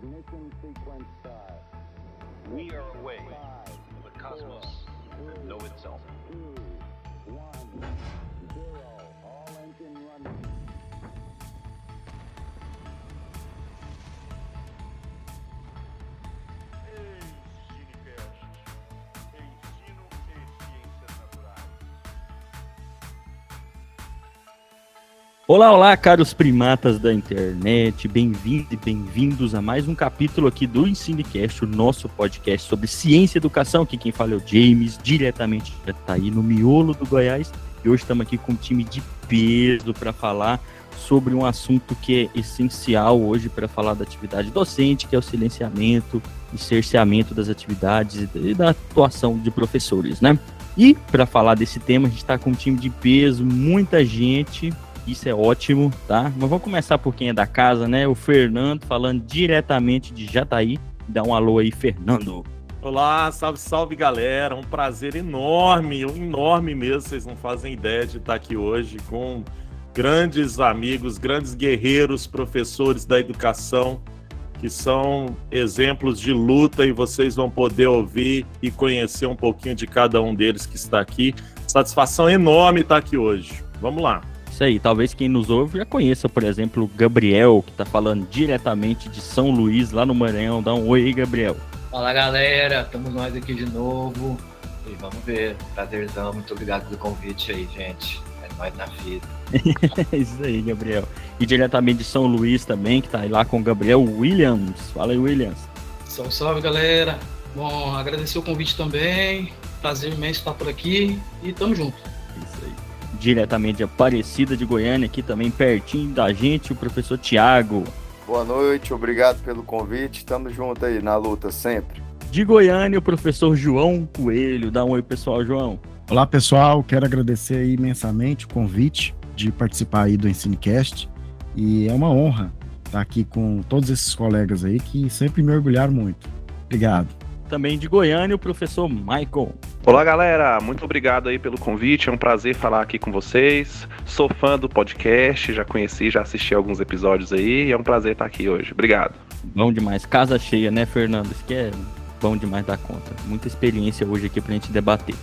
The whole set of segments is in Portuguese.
Ignition sequence start. We are away from the cosmos that know itself. Two, one, Olá, olá, caros primatas da internet, bem-vindos e bem-vindos a mais um capítulo aqui do Ensinecast, o nosso podcast sobre ciência e educação. Aqui quem fala é o James, diretamente já tá aí no miolo do Goiás. E hoje estamos aqui com um time de peso para falar sobre um assunto que é essencial hoje para falar da atividade docente, que é o silenciamento e cerceamento das atividades e da atuação de professores, né? E para falar desse tema, a gente está com um time de peso, muita gente, isso é ótimo, tá? Mas vamos começar por quem é da casa, né? O Fernando falando diretamente de Jataí. Dá um alô aí, Fernando. Olá, salve, salve galera. Um prazer enorme, enorme mesmo. Vocês não fazem ideia de estar aqui hoje com grandes amigos, grandes guerreiros, professores da educação, que são exemplos de luta e vocês vão poder ouvir e conhecer um pouquinho de cada um deles que está aqui. Satisfação enorme estar aqui hoje. Vamos lá. Isso aí, talvez quem nos ouve já conheça, por exemplo, o Gabriel, que tá falando diretamente de São Luís, lá no Maranhão. Dá um oi aí, Gabriel. Fala galera, estamos nós aqui de novo. E vamos ver. Prazerzão, muito obrigado pelo convite aí, gente. É nóis na vida. Isso aí, Gabriel. E diretamente de São Luís também, que tá aí lá com o Gabriel Williams. Fala aí, Williams. Salve, salve, galera. Bom, agradecer o convite também. Prazer imenso estar por aqui e tamo junto. Diretamente de Aparecida de Goiânia, aqui também pertinho da gente, o professor Tiago. Boa noite, obrigado pelo convite. Tamo junto aí na luta sempre. De Goiânia, o professor João Coelho. Dá um oi, pessoal, João. Olá pessoal, quero agradecer aí imensamente o convite de participar aí do Ensinecast e é uma honra estar aqui com todos esses colegas aí que sempre me orgulharam muito. Obrigado. Também de Goiânia, o professor Michael. Olá, galera. Muito obrigado aí pelo convite. É um prazer falar aqui com vocês. Sou fã do podcast, já conheci, já assisti alguns episódios aí. É um prazer estar aqui hoje. Obrigado. Bom demais. Casa cheia, né, Fernando? Isso que é bom demais dar conta. Muita experiência hoje aqui pra gente debater.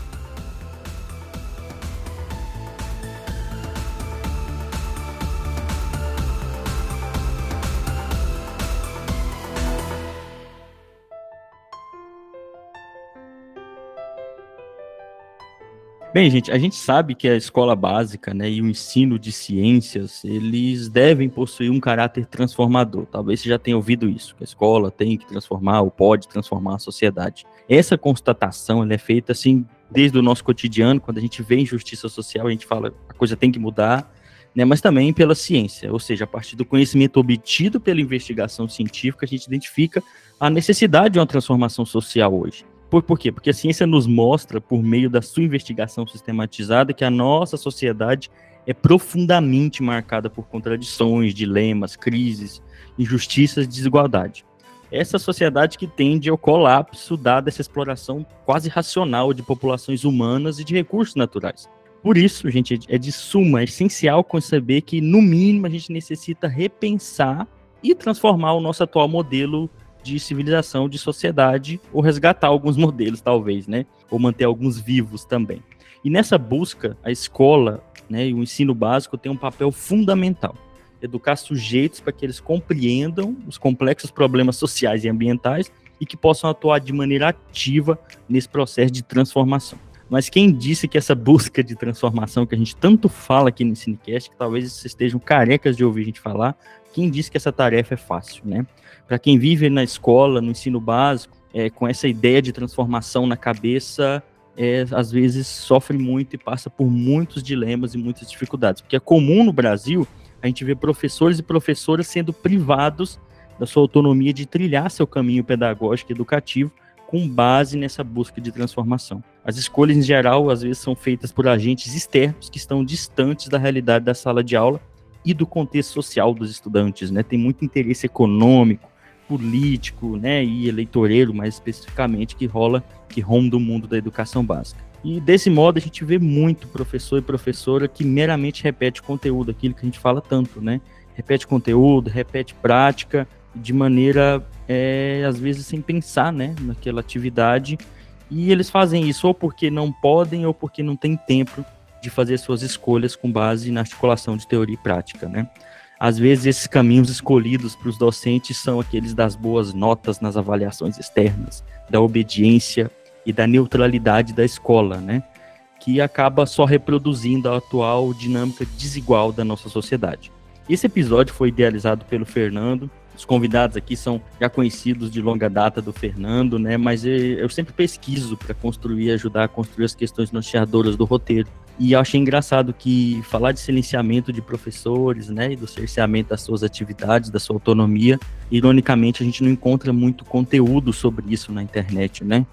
Bem, gente, a gente sabe que a escola básica né, e o ensino de ciências, eles devem possuir um caráter transformador. Talvez você já tenha ouvido isso, que a escola tem que transformar ou pode transformar a sociedade. Essa constatação é feita assim desde o nosso cotidiano, quando a gente vê injustiça social, a gente fala a coisa tem que mudar, né, mas também pela ciência, ou seja, a partir do conhecimento obtido pela investigação científica, a gente identifica a necessidade de uma transformação social hoje. Por, por quê? Porque a ciência nos mostra, por meio da sua investigação sistematizada, que a nossa sociedade é profundamente marcada por contradições, dilemas, crises, injustiças e desigualdade. Essa sociedade que tende ao colapso, dada essa exploração quase racional de populações humanas e de recursos naturais. Por isso, gente, é de suma, é essencial conceber que, no mínimo, a gente necessita repensar e transformar o nosso atual modelo de civilização, de sociedade, ou resgatar alguns modelos, talvez, né? Ou manter alguns vivos também. E nessa busca, a escola né, e o ensino básico tem um papel fundamental. Educar sujeitos para que eles compreendam os complexos problemas sociais e ambientais e que possam atuar de maneira ativa nesse processo de transformação. Mas quem disse que essa busca de transformação que a gente tanto fala aqui no Cinecast, que talvez vocês estejam carecas de ouvir a gente falar, quem disse que essa tarefa é fácil, né? Para quem vive na escola, no ensino básico, é, com essa ideia de transformação na cabeça, é, às vezes sofre muito e passa por muitos dilemas e muitas dificuldades. Porque é comum no Brasil a gente ver professores e professoras sendo privados da sua autonomia de trilhar seu caminho pedagógico e educativo com base nessa busca de transformação. As escolhas, em geral, às vezes são feitas por agentes externos que estão distantes da realidade da sala de aula e do contexto social dos estudantes, né? Tem muito interesse econômico, político, né, e eleitoreiro, mais especificamente, que rola, que ronda o mundo da educação básica. E desse modo a gente vê muito professor e professora que meramente repete conteúdo, aquilo que a gente fala tanto, né? Repete conteúdo, repete prática de maneira é, às vezes sem pensar, né, naquela atividade. E eles fazem isso ou porque não podem ou porque não tem tempo de fazer suas escolhas com base na articulação de teoria e prática, né? Às vezes esses caminhos escolhidos para os docentes são aqueles das boas notas nas avaliações externas, da obediência e da neutralidade da escola, né? Que acaba só reproduzindo a atual dinâmica desigual da nossa sociedade. Esse episódio foi idealizado pelo Fernando. Os convidados aqui são já conhecidos de longa data do Fernando, né? Mas eu sempre pesquiso para construir, ajudar a construir as questões norteadoras do roteiro. E eu achei engraçado que falar de silenciamento de professores, né, e do cerceamento das suas atividades, da sua autonomia, ironicamente a gente não encontra muito conteúdo sobre isso na internet, né?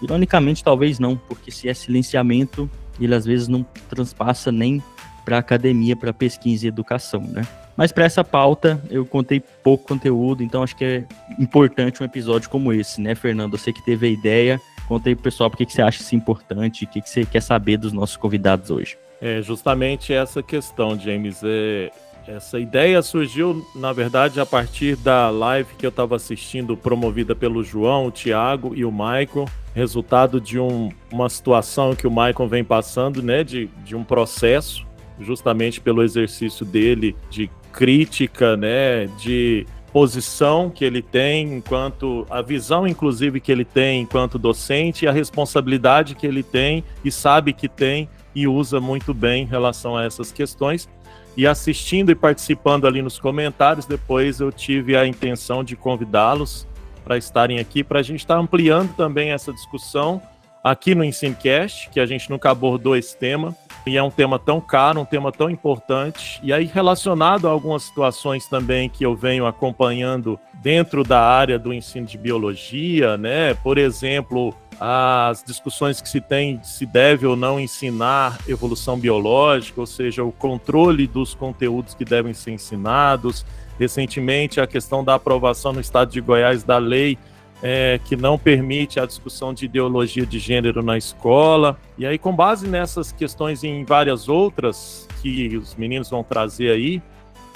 Ironicamente talvez não, porque se é silenciamento, ele às vezes não transpassa nem para academia, para pesquisa e educação, né? Mas para essa pauta eu contei pouco conteúdo, então acho que é importante um episódio como esse, né, Fernando? Você que teve a ideia, Conta aí pessoal por que você acha isso importante, o que, que você quer saber dos nossos convidados hoje. É justamente essa questão, James. É, essa ideia surgiu, na verdade, a partir da live que eu estava assistindo, promovida pelo João, o Thiago e o Michael. Resultado de um, uma situação que o Michael vem passando, né? De, de um processo, justamente pelo exercício dele de crítica, né? De posição que ele tem enquanto a visão inclusive que ele tem enquanto docente e a responsabilidade que ele tem e sabe que tem e usa muito bem em relação a essas questões. E assistindo e participando ali nos comentários, depois eu tive a intenção de convidá-los para estarem aqui, para a gente estar tá ampliando também essa discussão aqui no Ensinecast, que a gente nunca abordou esse tema, e é um tema tão caro, um tema tão importante, e aí relacionado a algumas situações também que eu venho acompanhando dentro da área do ensino de biologia, né? Por exemplo, as discussões que se tem se deve ou não ensinar evolução biológica, ou seja, o controle dos conteúdos que devem ser ensinados. Recentemente, a questão da aprovação no estado de Goiás da lei é, que não permite a discussão de ideologia de gênero na escola. E aí, com base nessas questões e em várias outras que os meninos vão trazer aí,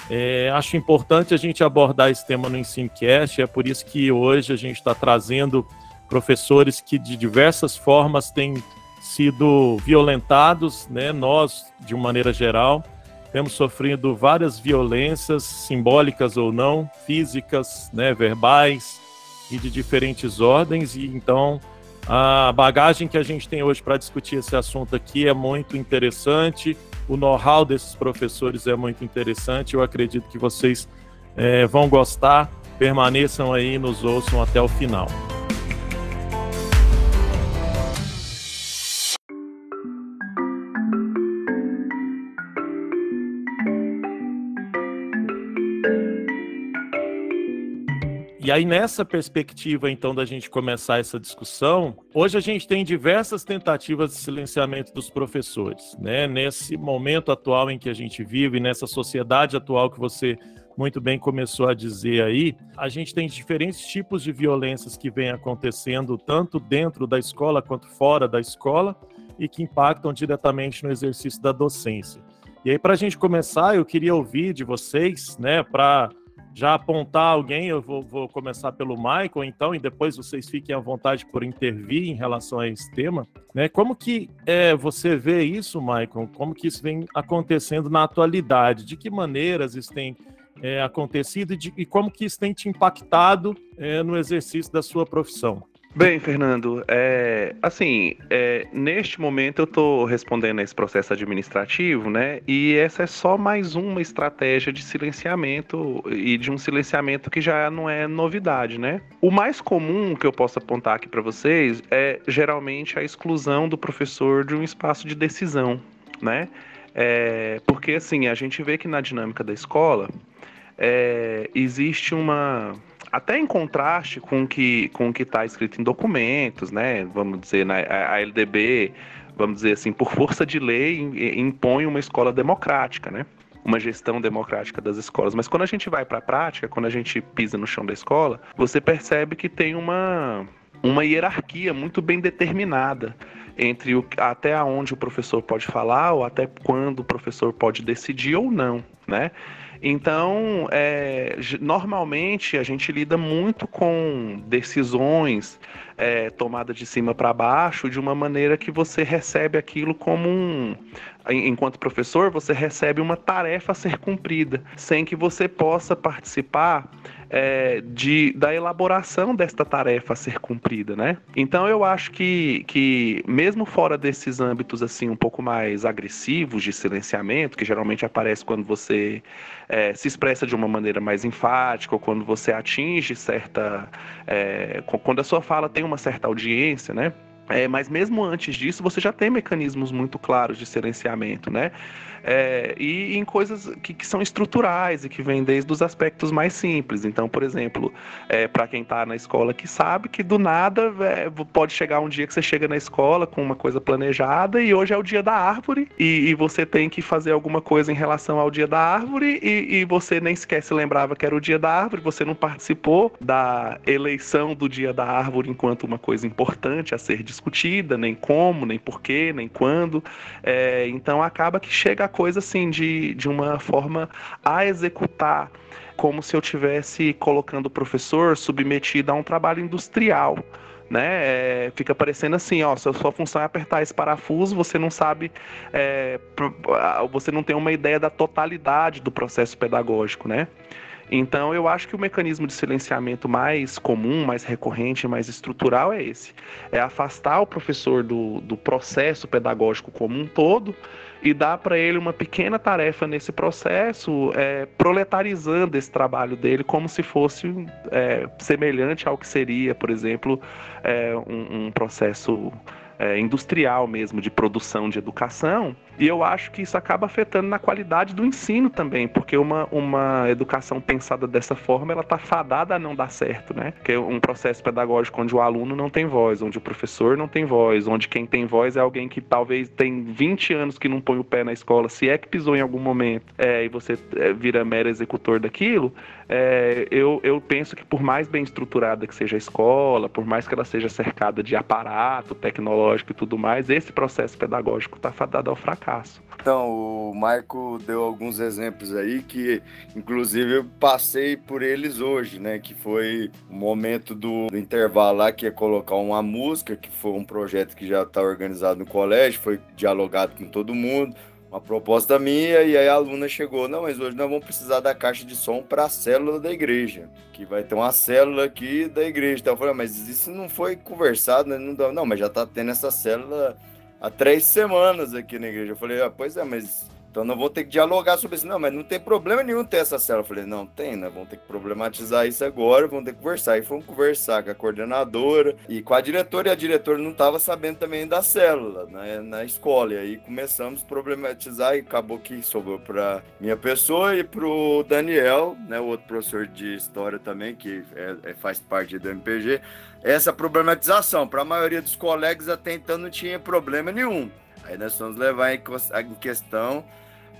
é, acho importante a gente abordar esse tema no EnsineCast. É por isso que hoje a gente está trazendo professores que de diversas formas têm sido violentados, né? Nós, de uma maneira geral, temos sofrido várias violências, simbólicas ou não, físicas, né, verbais, e de diferentes ordens, e então a bagagem que a gente tem hoje para discutir esse assunto aqui é muito interessante, o know-how desses professores é muito interessante, eu acredito que vocês é, vão gostar, permaneçam aí, nos ouçam até o final. E aí, nessa perspectiva, então, da gente começar essa discussão, hoje a gente tem diversas tentativas de silenciamento dos professores, né? Nesse momento atual em que a gente vive, nessa sociedade atual que você muito bem começou a dizer aí, a gente tem diferentes tipos de violências que vêm acontecendo, tanto dentro da escola quanto fora da escola, e que impactam diretamente no exercício da docência. E aí, para a gente começar, eu queria ouvir de vocês, né, para já apontar alguém, eu vou, vou, começar pelo Michael, então, e depois vocês fiquem à vontade por intervir em relação a esse tema. Né? Como que é, você vê isso, Michael? Como que isso vem acontecendo na atualidade? De que maneiras isso tem é, acontecido e, de, e, como que isso tem te impactado é, no exercício da sua profissão? Bem, Fernando, é, assim, é, neste momento eu estou respondendo a esse processo administrativo, né? E essa é só mais uma estratégia de silenciamento e de um silenciamento que já não é novidade, né? O mais comum que eu posso apontar aqui para vocês é geralmente a exclusão do professor de um espaço de decisão, né? É, porque assim, a gente vê que na dinâmica da escola é, existe uma até em contraste com que, o que está escrito em documentos, né? Vamos dizer, na, a LDB, vamos dizer assim, por força de lei, impõe uma escola democrática, né? Uma gestão democrática das escolas. Mas quando a gente vai para a prática, quando a gente pisa no chão da escola, você percebe que tem uma, uma hierarquia muito bem determinada entre o, até onde o professor pode falar ou até quando o professor pode decidir ou não, né? Então, é, normalmente a gente lida muito com decisões é, tomadas de cima para baixo de uma maneira que você recebe aquilo como um. Enquanto professor, você recebe uma tarefa a ser cumprida, sem que você possa participar é, de, da elaboração desta tarefa a ser cumprida, né? Então eu acho que, que mesmo fora desses âmbitos assim um pouco mais agressivos de silenciamento, que geralmente aparece quando você é, se expressa de uma maneira mais enfática ou quando você atinge certa, é, quando a sua fala tem uma certa audiência, né? É, mas mesmo antes disso, você já tem mecanismos muito claros de silenciamento, né? É, e em coisas que, que, são estruturais e que vêm desde os aspectos mais simples. Então, por exemplo, é, para quem está na escola que sabe que do nada é, pode chegar um dia que você chega na escola com uma coisa planejada e hoje é o dia da árvore e, e você tem que fazer alguma coisa em relação ao dia da árvore e, e você nem sequer se lembrava que era o dia da árvore, você não participou da eleição do dia da árvore enquanto uma coisa importante a ser discutida, nem como, nem porquê, nem quando. É, então acaba que chega a coisa assim, de, de uma forma a executar, como se eu tivesse colocando o professor submetido a um trabalho industrial. Né? É, fica parecendo assim, ó, se a sua função é apertar esse parafuso, você não sabe, é, você não tem uma ideia da totalidade do processo pedagógico, né? Então, eu acho que o mecanismo de silenciamento mais comum, mais recorrente, mais estrutural é esse: é afastar o professor do, do processo pedagógico como um todo e dar para ele uma pequena tarefa nesse processo, é, proletarizando esse trabalho dele como se fosse é, semelhante ao que seria, por exemplo, é, um, um processo é, industrial mesmo de produção de educação. E eu acho que isso acaba afetando na qualidade do ensino também, porque uma, uma educação pensada dessa forma, ela está fadada a não dar certo, né? Que é um processo pedagógico onde o aluno não tem voz, onde o professor não tem voz, onde quem tem voz é alguém que talvez tem 20 anos que não põe o pé na escola, se é que pisou em algum momento, é, e você é, vira mero executor daquilo, é, eu, eu penso que por mais bem estruturada que seja a escola, por mais que ela seja cercada de aparato tecnológico e tudo mais, esse processo pedagógico está fadado ao fracasso fracasso. Então, o Marco deu alguns exemplos aí que, inclusive, eu passei por eles hoje, né? Que foi o momento do, do intervalo lá, que é colocar uma música, que foi um projeto que já está organizado no colégio, foi dialogado com todo mundo uma proposta minha e aí a aluna chegou, não, mas hoje nós vamos precisar da caixa de som para a célula da igreja, que vai ter uma célula aqui da igreja. Então eu falei, ah, mas isso não foi conversado, né? Não, não, mas já está tendo essa célula há três semanas aqui na igreja. Eu falei, ah, pois é, mas então nós vamos ter que dialogar sobre isso. Não, mas não tem problema nenhum ter essa célula. Eu falei, não tem, nós vamos ter que problematizar isso agora, vamos ter que conversar. E fomos conversar com a coordenadora e com a diretora, e a diretora não estava sabendo também da célula né, na escola. E aí começamos a problematizar e acabou que sobrou para minha pessoa e para o Daniel, né, o outro professor de história também, que é, é, faz parte do MPG, essa problematização. Para a maioria dos colegas até então não tinha problema nenhum. Aí nós vamos levar em questão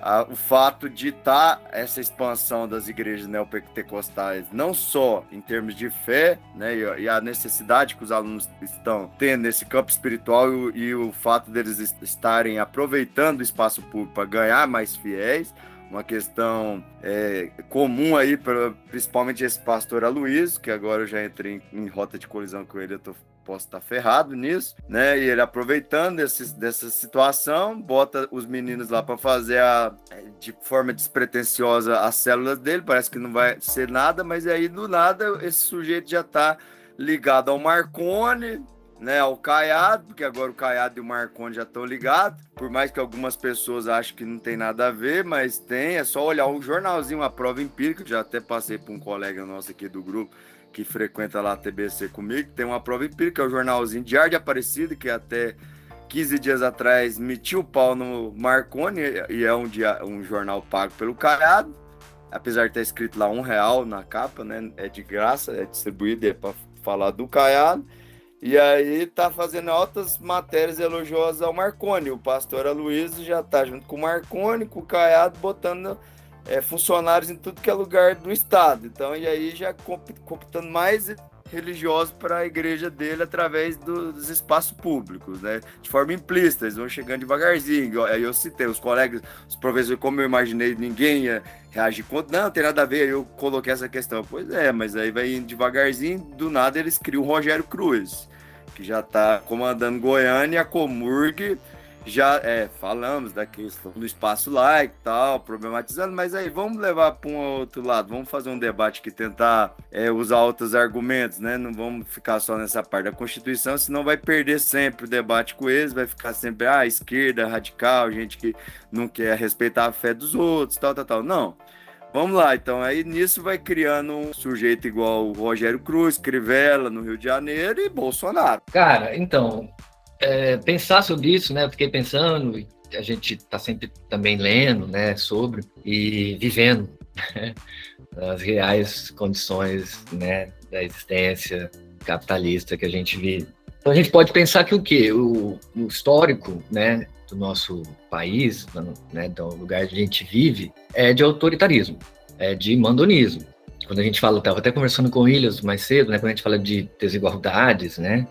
a, o fato de estar tá essa expansão das igrejas neopentecostais, não só em termos de fé, né, e, e, a necessidade que os alunos estão tendo nesse campo espiritual e, e o fato deles estarem aproveitando o espaço público para ganhar mais fiéis, uma questão é, comum aí, pra, principalmente esse pastor Aloysio, que agora eu já entrei em, em rota de colisão com ele, eu tô posso estar ferrado nisso, né? E ele aproveitando desse, dessa situação, bota os meninos lá para fazer a, de forma despretensiosa as células dele, parece que não vai ser nada, mas aí do nada esse sujeito já está ligado ao Marconi, né, ao Caiado, porque agora o Caiado e o Marconi já estão ligados, por mais que algumas pessoas achem que não tem nada a ver, mas tem, é só olhar o jornalzinho, a prova empírica, já até passei para um colega nosso aqui do grupo, que frequenta lá a TBC comigo, tem uma prova empírica, é o jornalzinho Diário de Aparecido, que até 15 dias atrás metiu o pau no Marconi, e é um, dia, um jornal pago pelo Caiado, apesar de ter escrito lá um real na capa, né? É de graça, é distribuído é para falar do Caiado. E aí tá fazendo altas matérias elogiosas ao Marconi. O pastor Aloysio já tá junto com o Marconi, com o Caiado, botando é, funcionários em tudo que é lugar do estado. Então, e aí já computando mais religiosos para a igreja dele através do, dos espaços públicos, né? De forma implícita, eles vão chegando devagarzinho. Aí eu citei os colegas, os professores, como eu imaginei, ninguém ia reagir contra. Não, tem nada a ver, eu coloquei essa questão. Pois é, mas aí vai indo devagarzinho, do nada eles criam o Rogério Cruz, que já está comandando Goiânia, a Comurg já é, falamos da questão do espaço laico e tal, problematizando, mas aí vamos levar para um outro lado, vamos fazer um debate que tentar é, usar outros argumentos, né? Não vamos ficar só nessa parte da Constituição, senão vai perder sempre o debate com eles, vai ficar sempre, ah, esquerda, radical, gente que não quer respeitar a fé dos outros, tal, tal, tal. Não. Vamos lá, então aí nisso vai criando um sujeito igual o Rogério Cruz, Crivella no Rio de Janeiro e Bolsonaro. Cara, então, é, pensar sobre isso, né? Eu fiquei pensando, a gente está sempre também lendo, né, sobre e vivendo né, as reais condições, né, da existência capitalista que a gente vive. Então a gente pode pensar que o que o, o, histórico, né, do nosso país, né, do lugar onde a gente vive, é de autoritarismo, é de mandonismo. Quando a gente fala, estava até conversando com o Williams mais cedo, né, quando a gente fala de desigualdades, né,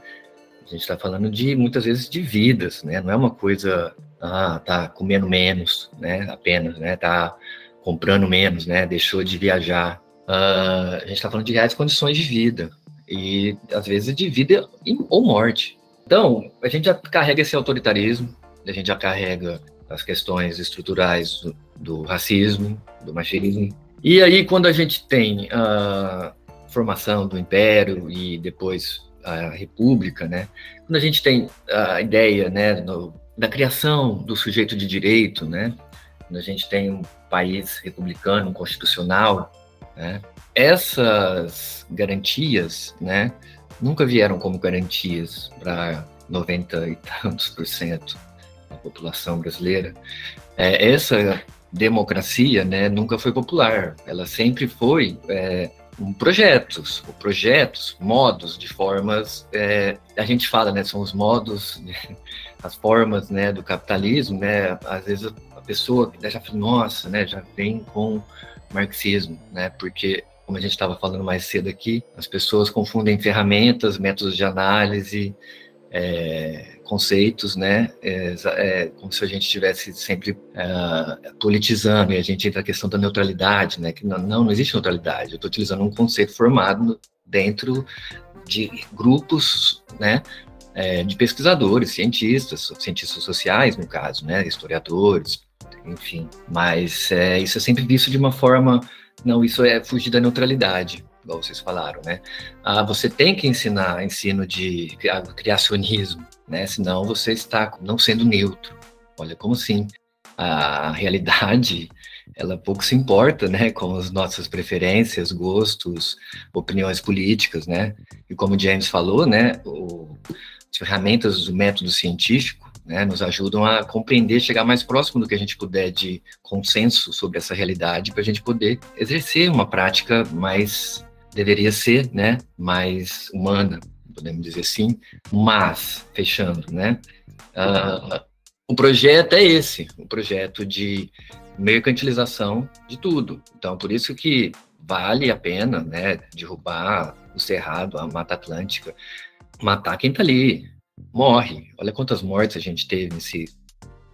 a gente está falando de muitas vezes de vidas, né? Não é uma coisa, ah, tá comendo menos, né? Apenas, né? Tá comprando menos, né? Deixou de viajar. Uh, a gente está falando de reais condições de vida e às vezes de vida ou morte. Então, a gente já carrega esse autoritarismo, a gente já carrega as questões estruturais do, do racismo, do machismo. E aí, quando a gente tem a formação do império e depois a república, né? Quando a gente tem a ideia, né, no, da criação do sujeito de direito, né? Quando a gente tem um país republicano, constitucional, né? Essas garantias, né? Nunca vieram como garantias para 90 e tantos por cento da população brasileira. É, essa democracia, né, nunca foi popular. Ela sempre foi é, projetos, projetos, modos de formas. É, a gente fala, né? São os modos, as formas, né, do capitalismo, né? Às vezes a pessoa já fala, nossa, né? Já vem com marxismo, né? Porque como a gente estava falando mais cedo aqui, as pessoas confundem ferramentas, métodos de análise, é, conceitos, né? É, é, como se a gente estivesse sempre é, politizando, e a gente entra na questão da neutralidade, né? Que não, não existe neutralidade. Eu estou utilizando um conceito formado dentro de grupos, né? É, de pesquisadores, cientistas, cientistas sociais, no caso, né? Historiadores, enfim. Mas é, isso é sempre visto de uma forma, não, isso é fugir da neutralidade igual vocês falaram, né? Ah, você tem que ensinar ensino de criacionismo, né? Senão você está não sendo neutro. Olha como sim. A realidade, ela pouco se importa, né, com as nossas preferências, gostos, opiniões políticas, né? E como o James falou, né, o, as ferramentas do método científico, né, nos ajudam a compreender, chegar mais próximo do que a gente puder de consenso sobre essa realidade, para a gente poder exercer uma prática mais deveria ser, né, mais humana, podemos dizer assim, mas, fechando, né, uh, o projeto é esse, o projeto de mercantilização de tudo. Então, por isso que vale a pena, né, derrubar o Cerrado, a Mata Atlântica, matar quem tá ali, morre. Olha quantas mortes a gente teve nesses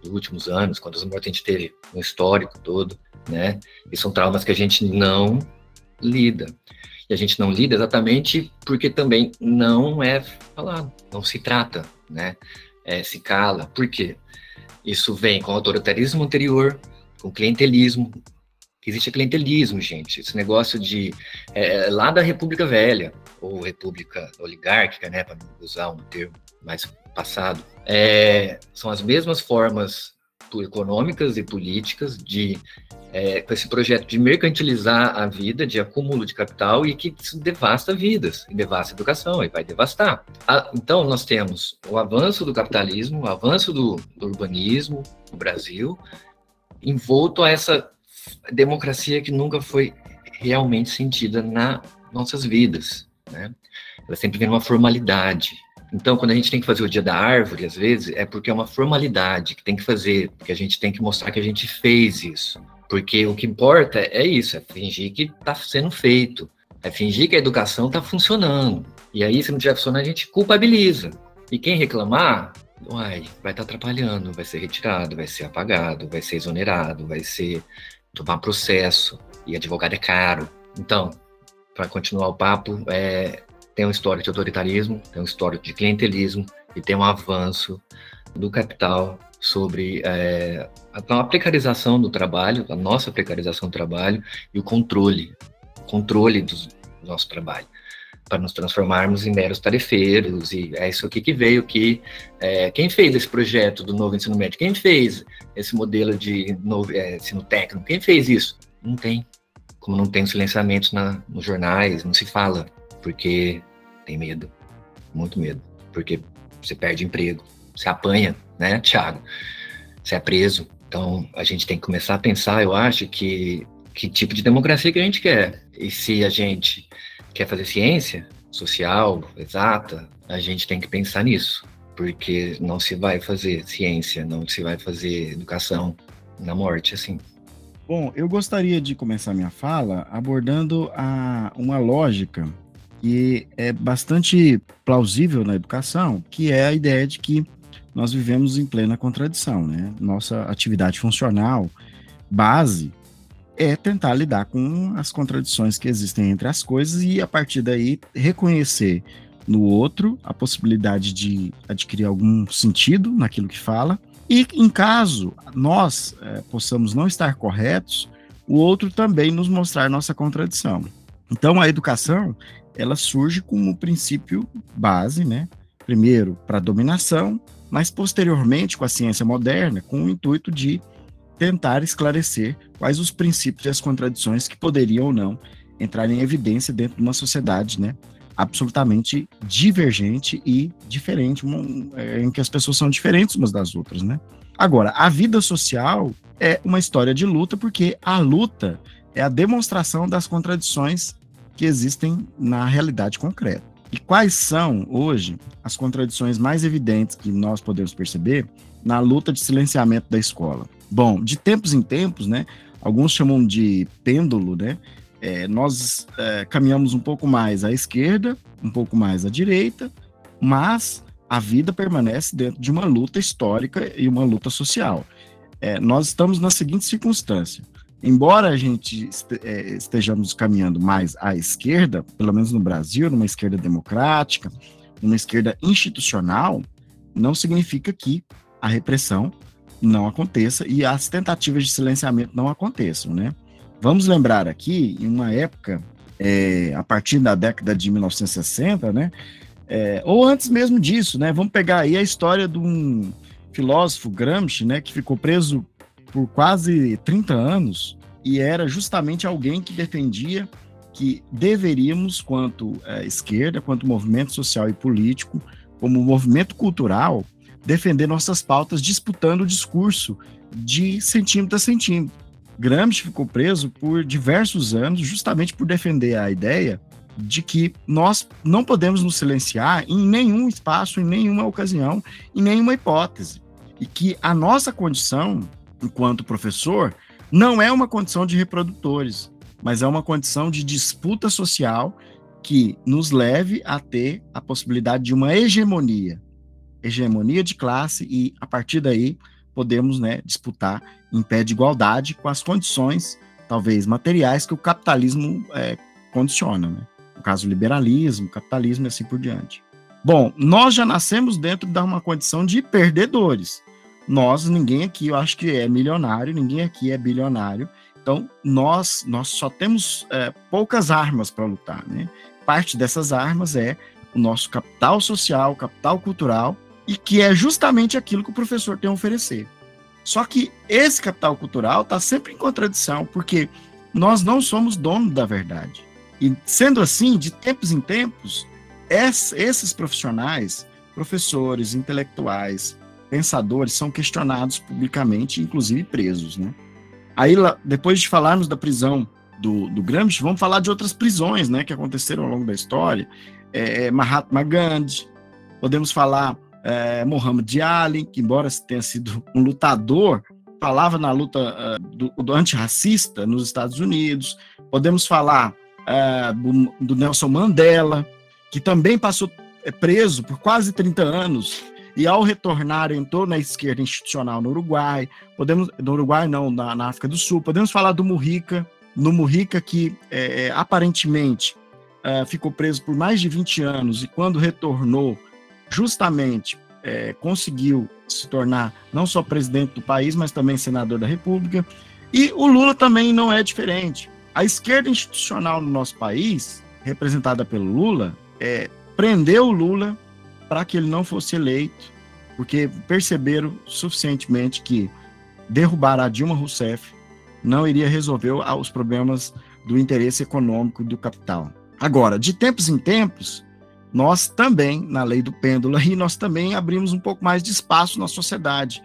últimos anos, quantas mortes a gente teve no histórico todo, né? E são traumas que a gente não lida a gente não lida exatamente porque também não é falado, não se trata, né? É, se cala. Por quê? Isso vem com autoritarismo anterior, com clientelismo. Existe clientelismo, gente. Esse negócio de. É, lá da República Velha, ou República Oligárquica, né, para usar um termo mais passado, é, são as mesmas formas econômicas e políticas de é, com esse projeto de mercantilizar a vida, de acúmulo de capital e que devasta vidas, e devasta a educação, e vai devastar. Ah, então, nós temos o avanço do capitalismo, o avanço do, do urbanismo no Brasil, envolto a essa democracia que nunca foi realmente sentida nas nossas vidas, né? Ela sempre vem uma formalidade, então, quando a gente tem que fazer o dia da árvore, às vezes, é porque é uma formalidade que tem que fazer, porque a gente tem que mostrar que a gente fez isso. Porque o que importa é isso, é fingir que está sendo feito. É fingir que a educação está funcionando. E aí, se não estiver funcionando, a gente culpabiliza. E quem reclamar, uai, vai estar tá atrapalhando, vai ser retirado, vai ser apagado, vai ser exonerado, vai ser tomar processo. E advogado é caro. Então, para continuar o papo, é, tem uma história de autoritarismo, tem uma história de clientelismo e tem um avanço do capital sobre é, a, precarização do trabalho, a nossa precarização do trabalho e o controle, o controle do, nosso trabalho, para nos transformarmos em meros tarefeiros, e é isso aqui que veio que, é, quem fez esse projeto do novo ensino médio, quem fez esse modelo de novo, é, ensino técnico, quem fez isso? Não tem, como não tem silenciamentos na, nos jornais, não se fala, porque tem medo, muito medo, porque você perde emprego, você apanha, né, Thiago? Você é preso. Então, a gente tem que começar a pensar, eu acho, que que tipo de democracia que a gente quer. E se a gente quer fazer ciência social, exata, a gente tem que pensar nisso, porque não se vai fazer ciência, não se vai fazer educação na morte, assim. Bom, eu gostaria de começar minha fala abordando a, uma lógica que é bastante plausível na educação, que é a ideia de que nós vivemos em plena contradição, né? Nossa atividade funcional base é tentar lidar com as contradições que existem entre as coisas e a partir daí reconhecer no outro a possibilidade de adquirir algum sentido naquilo que fala e em caso nós é, possamos não estar corretos, o outro também nos mostrar nossa contradição. Então a educação ela surge como princípio base, né? Primeiro para dominação, mas posteriormente, com a ciência moderna, com o intuito de tentar esclarecer quais os princípios e as contradições que poderiam ou não entrar em evidência dentro de uma sociedade, né, absolutamente divergente e diferente, é, em que as pessoas são diferentes umas das outras, né? Agora, a vida social é uma história de luta, porque a luta é a demonstração das contradições que existem na realidade concreta. E quais são, hoje, as contradições mais evidentes que nós podemos perceber na luta de silenciamento da escola? Bom, de tempos em tempos, né? Alguns chamam de pêndulo, né? É, nós é, caminhamos um pouco mais à esquerda, um pouco mais à direita, mas a vida permanece dentro de uma luta histórica e uma luta social. É, nós estamos na seguinte circunstância: embora a gente é, estejamos caminhando mais à esquerda, pelo menos no Brasil, numa esquerda democrática, numa esquerda institucional, não significa que a repressão não aconteça e as tentativas de silenciamento não aconteçam, né? Vamos lembrar aqui, em uma época, é, a partir da década de 1960, né? É, ou antes mesmo disso, né? Vamos pegar aí a história de um filósofo Gramsci, né? Que ficou preso por quase 30 anos e era justamente alguém que defendia que deveríamos, quanto é, esquerda, quanto movimento social e político, como movimento cultural, defender nossas pautas disputando o discurso de centímetro a centímetro. Gramsci ficou preso por diversos anos justamente por defender a ideia de que nós não podemos nos silenciar em nenhum espaço, em nenhuma ocasião, em nenhuma hipótese. E que a nossa condição enquanto professor, não é uma condição de reprodutores, mas é uma condição de disputa social que nos leve a ter a possibilidade de uma hegemonia, hegemonia de classe, e a partir daí podemos né, disputar em pé de igualdade com as condições, talvez materiais, que o capitalismo é, condiciona. Né? No caso, liberalismo, capitalismo e assim por diante. Bom, nós já nascemos dentro de uma condição de perdedores nós, ninguém aqui, eu acho que é milionário, ninguém aqui é bilionário. Então, nós, nós só temos é, poucas armas para lutar, né? Parte dessas armas é o nosso capital social, capital cultural, e que é justamente aquilo que o professor tem a oferecer. Só que esse capital cultural está sempre em contradição, porque nós não somos donos da verdade. E sendo assim, de tempos em tempos, esses profissionais, professores, intelectuais, pensadores são questionados publicamente, inclusive presos, né? Aí, depois de falarmos da prisão do, do Gramsci, vamos falar de outras prisões, né, que aconteceram ao longo da história. É, é Mahatma Gandhi, podemos falar é, Muhammad Ali, que embora tenha sido um lutador, falava na luta uh, do, do antirracista nos Estados Unidos. Podemos falar uh, do, do, Nelson Mandela, que também passou preso por quase 30 anos e ao retornar entrou na esquerda institucional no Uruguai, podemos no Uruguai não, na, na África do Sul, podemos falar do Mujica, no Mujica que é, aparentemente uh, ficou preso por mais de 20 anos e quando retornou, justamente é, conseguiu se tornar não só presidente do país, mas também senador da República. E o Lula também não é diferente. A esquerda institucional no nosso país, representada pelo Lula, é, prendeu o Lula para que ele não fosse eleito, porque perceberam suficientemente que derrubar a Dilma Rousseff não iria resolver os problemas do interesse econômico do capital. Agora, de tempos em tempos, nós também, na lei do pêndulo, e nós também abrimos um pouco mais de espaço na sociedade.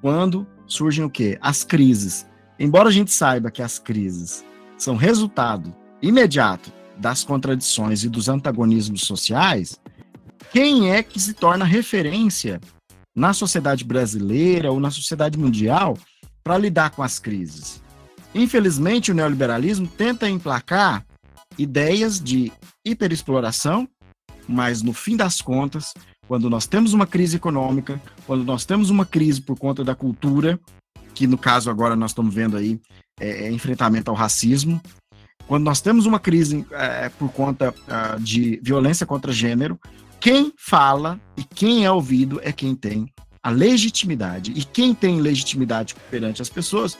Quando surgem o quê? As crises. Embora a gente saiba que as crises são resultado imediato das contradições e dos antagonismos sociais, quem é que se torna referência na sociedade brasileira ou na sociedade mundial para lidar com as crises? Infelizmente, o neoliberalismo tenta emplacar ideias de hiperexploração, mas no fim das contas, quando nós temos uma crise econômica, quando nós temos uma crise por conta da cultura, que no caso agora nós estamos vendo aí é, é enfrentamento ao racismo, quando nós temos uma crise é, por conta uh, de violência contra gênero, quem fala e quem é ouvido é quem tem a legitimidade. E quem tem legitimidade perante as pessoas,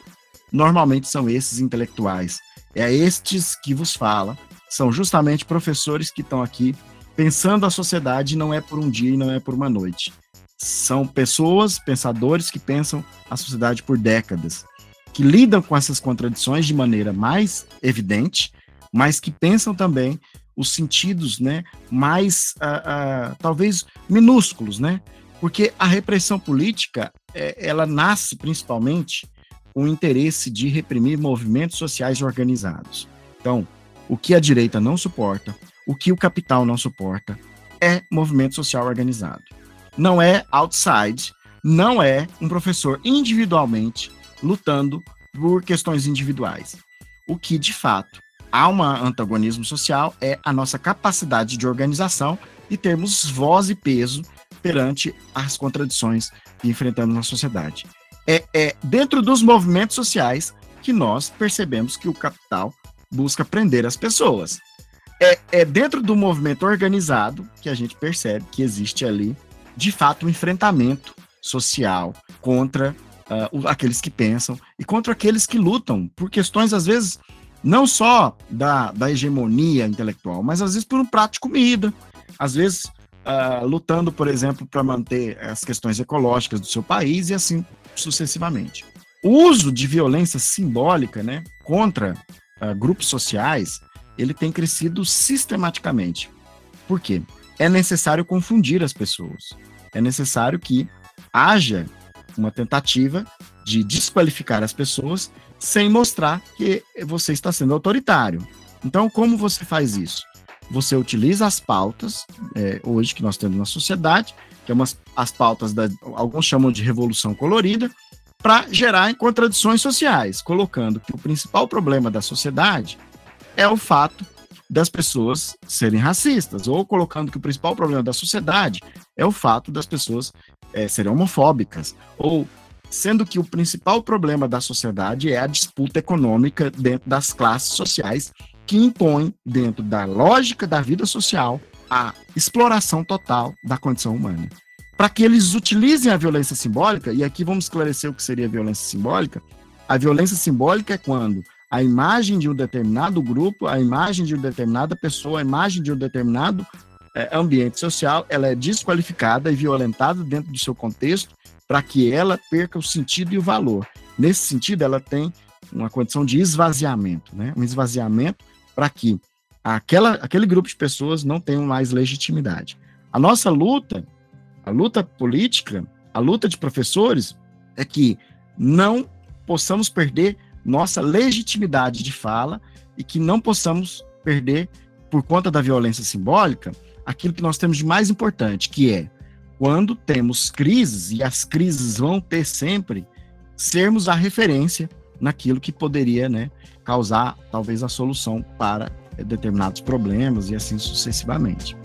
normalmente são esses intelectuais é estes que vos fala, são justamente professores que estão aqui pensando a sociedade não é por um dia e não é por uma noite. São pessoas, pensadores que pensam a sociedade por décadas, que lidam com essas contradições de maneira mais evidente, mas que pensam também os sentidos, né, mais uh, uh, talvez minúsculos, né? Porque a repressão política, é, ela nasce principalmente o interesse de reprimir movimentos sociais organizados. Então, o que a direita não suporta, o que o capital não suporta, é movimento social organizado. Não é outside, não é um professor individualmente lutando por questões individuais. O que, de fato, há um antagonismo social é a nossa capacidade de organização e termos voz e peso perante as contradições que enfrentamos na sociedade é, é dentro dos movimentos sociais que nós percebemos que o capital busca prender as pessoas. É, é dentro do movimento organizado que a gente percebe que existe ali, de fato, um enfrentamento social contra uh, aqueles que pensam e contra aqueles que lutam por questões, às vezes, não só da, da hegemonia intelectual, mas às vezes por um prato de comida, às vezes uh, lutando, por exemplo, para manter as questões ecológicas do seu país e assim sucessivamente. O uso de violência simbólica né, contra uh, grupos sociais, ele tem crescido sistematicamente. Por quê? É necessário confundir as pessoas. É necessário que haja uma tentativa de desqualificar as pessoas sem mostrar que você está sendo autoritário. Então, como você faz isso? Você utiliza as pautas, é, hoje que nós temos na sociedade, que é umas, as pautas da alguns chamam de revolução colorida, para gerar contradições sociais, colocando que o principal problema da sociedade é o fato das pessoas serem racistas, ou colocando que o principal problema da sociedade é o fato das pessoas é, serem homofóbicas, ou sendo que o principal problema da sociedade é a disputa econômica dentro das classes sociais que impõem, dentro da lógica da vida social, a exploração total da condição humana. Para que eles utilizem a violência simbólica, e aqui vamos esclarecer o que seria violência simbólica. A violência simbólica é quando a imagem de um determinado grupo, a imagem de uma determinada pessoa, a imagem de um determinado é, ambiente social, ela é desqualificada e violentada dentro do seu contexto para que ela perca o sentido e o valor. Nesse sentido, ela tem uma condição de esvaziamento, né? um esvaziamento para que aquela, aquele grupo de pessoas não tenham mais legitimidade. A nossa luta, a luta política, a luta de professores, é que não possamos perder nossa legitimidade de fala e que não possamos perder, por conta da violência simbólica, aquilo que nós temos de mais importante, que é quando temos crises, e as crises vão ter sempre, sermos a referência naquilo que poderia né, causar talvez a solução para determinados problemas e assim sucessivamente.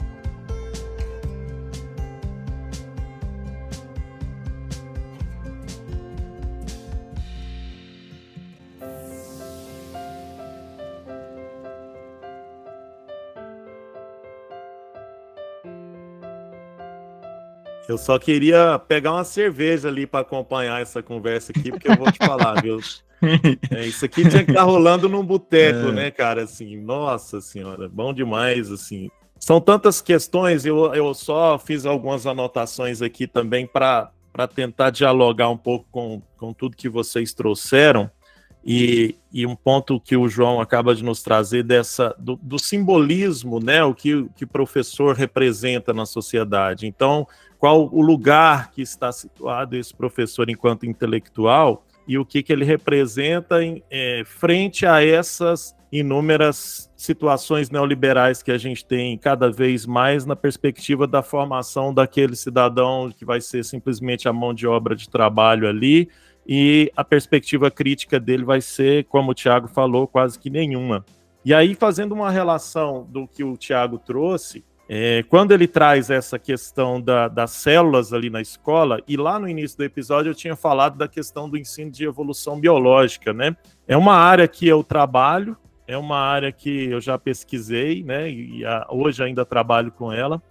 Eu só queria pegar uma cerveja ali para acompanhar essa conversa aqui, porque eu vou te falar, viu? É, isso aqui tinha que estar rolando num boteco, É. né, cara? Assim, nossa senhora, bom demais, assim. São tantas questões, eu, eu só fiz algumas anotações aqui também para tentar dialogar um pouco com, com tudo que vocês trouxeram. E, e um ponto que o João acaba de nos trazer dessa do, do simbolismo, né? O que, o que o professor representa na sociedade. Então, qual o lugar que está situado esse professor enquanto intelectual e o que, que ele representa em, é, frente a essas inúmeras situações neoliberais que a gente tem cada vez mais na perspectiva da formação daquele cidadão que vai ser simplesmente a mão de obra de trabalho ali e a perspectiva crítica dele vai ser, como o Tiago falou, quase que nenhuma. E aí, fazendo uma relação do que o Tiago trouxe, é, quando ele traz essa questão da, das células ali na escola, e lá no início do episódio eu tinha falado da questão do ensino de evolução biológica, né? É uma área que eu trabalho, é uma área que eu já pesquisei, né? E a, hoje ainda trabalho com ela.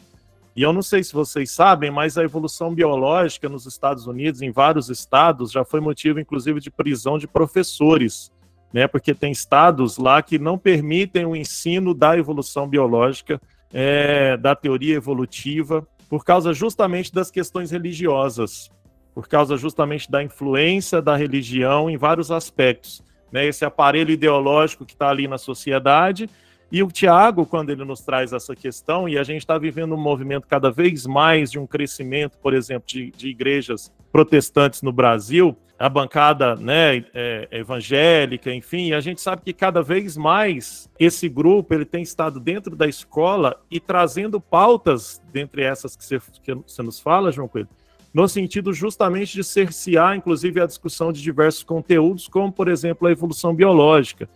E eu não sei se vocês sabem, mas a evolução biológica nos Estados Unidos, em vários estados, já foi motivo, inclusive, de prisão de professores, né? Porque tem estados lá que não permitem o ensino da evolução biológica é, da teoria evolutiva, por causa justamente das questões religiosas, por causa justamente da influência da religião em vários aspectos. Né, esse aparelho ideológico que está ali na sociedade. E o Tiago, quando ele nos traz essa questão, e a gente está vivendo um movimento cada vez mais de um crescimento, por exemplo, de, de igrejas protestantes no Brasil, a bancada né, é, evangélica, enfim, a gente sabe que cada vez mais esse grupo ele tem estado dentro da escola e trazendo pautas, dentre essas que você, que você nos fala, João Coelho, no sentido justamente de cercear, inclusive, a discussão de diversos conteúdos, como, por exemplo, a evolução biológica.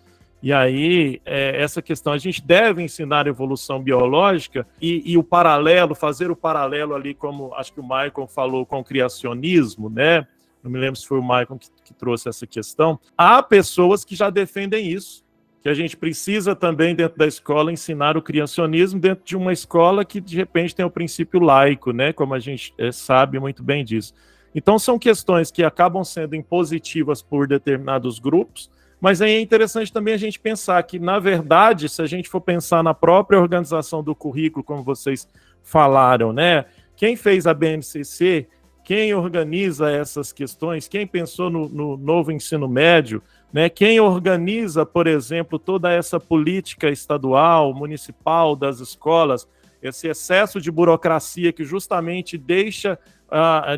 E aí, é, essa questão, a gente deve ensinar evolução biológica e, e, o paralelo, fazer o paralelo ali, como acho que o Michael falou, com o criacionismo, né? Não me lembro se foi o Michael que, que trouxe essa questão. Há pessoas que já defendem isso, que a gente precisa também, dentro da escola, ensinar o criacionismo dentro de uma escola que, de repente, tem o princípio laico, né? Como a gente é, sabe muito bem disso. Então, são questões que acabam sendo impositivas por determinados grupos, mas aí é interessante também a gente pensar que, na verdade, se a gente for pensar na própria organização do currículo, como vocês falaram, né? Quem fez a BNCC, quem organiza essas questões, quem pensou no, no novo ensino médio, né? Quem organiza, por exemplo, toda essa política estadual, municipal das escolas, esse excesso de burocracia que justamente deixa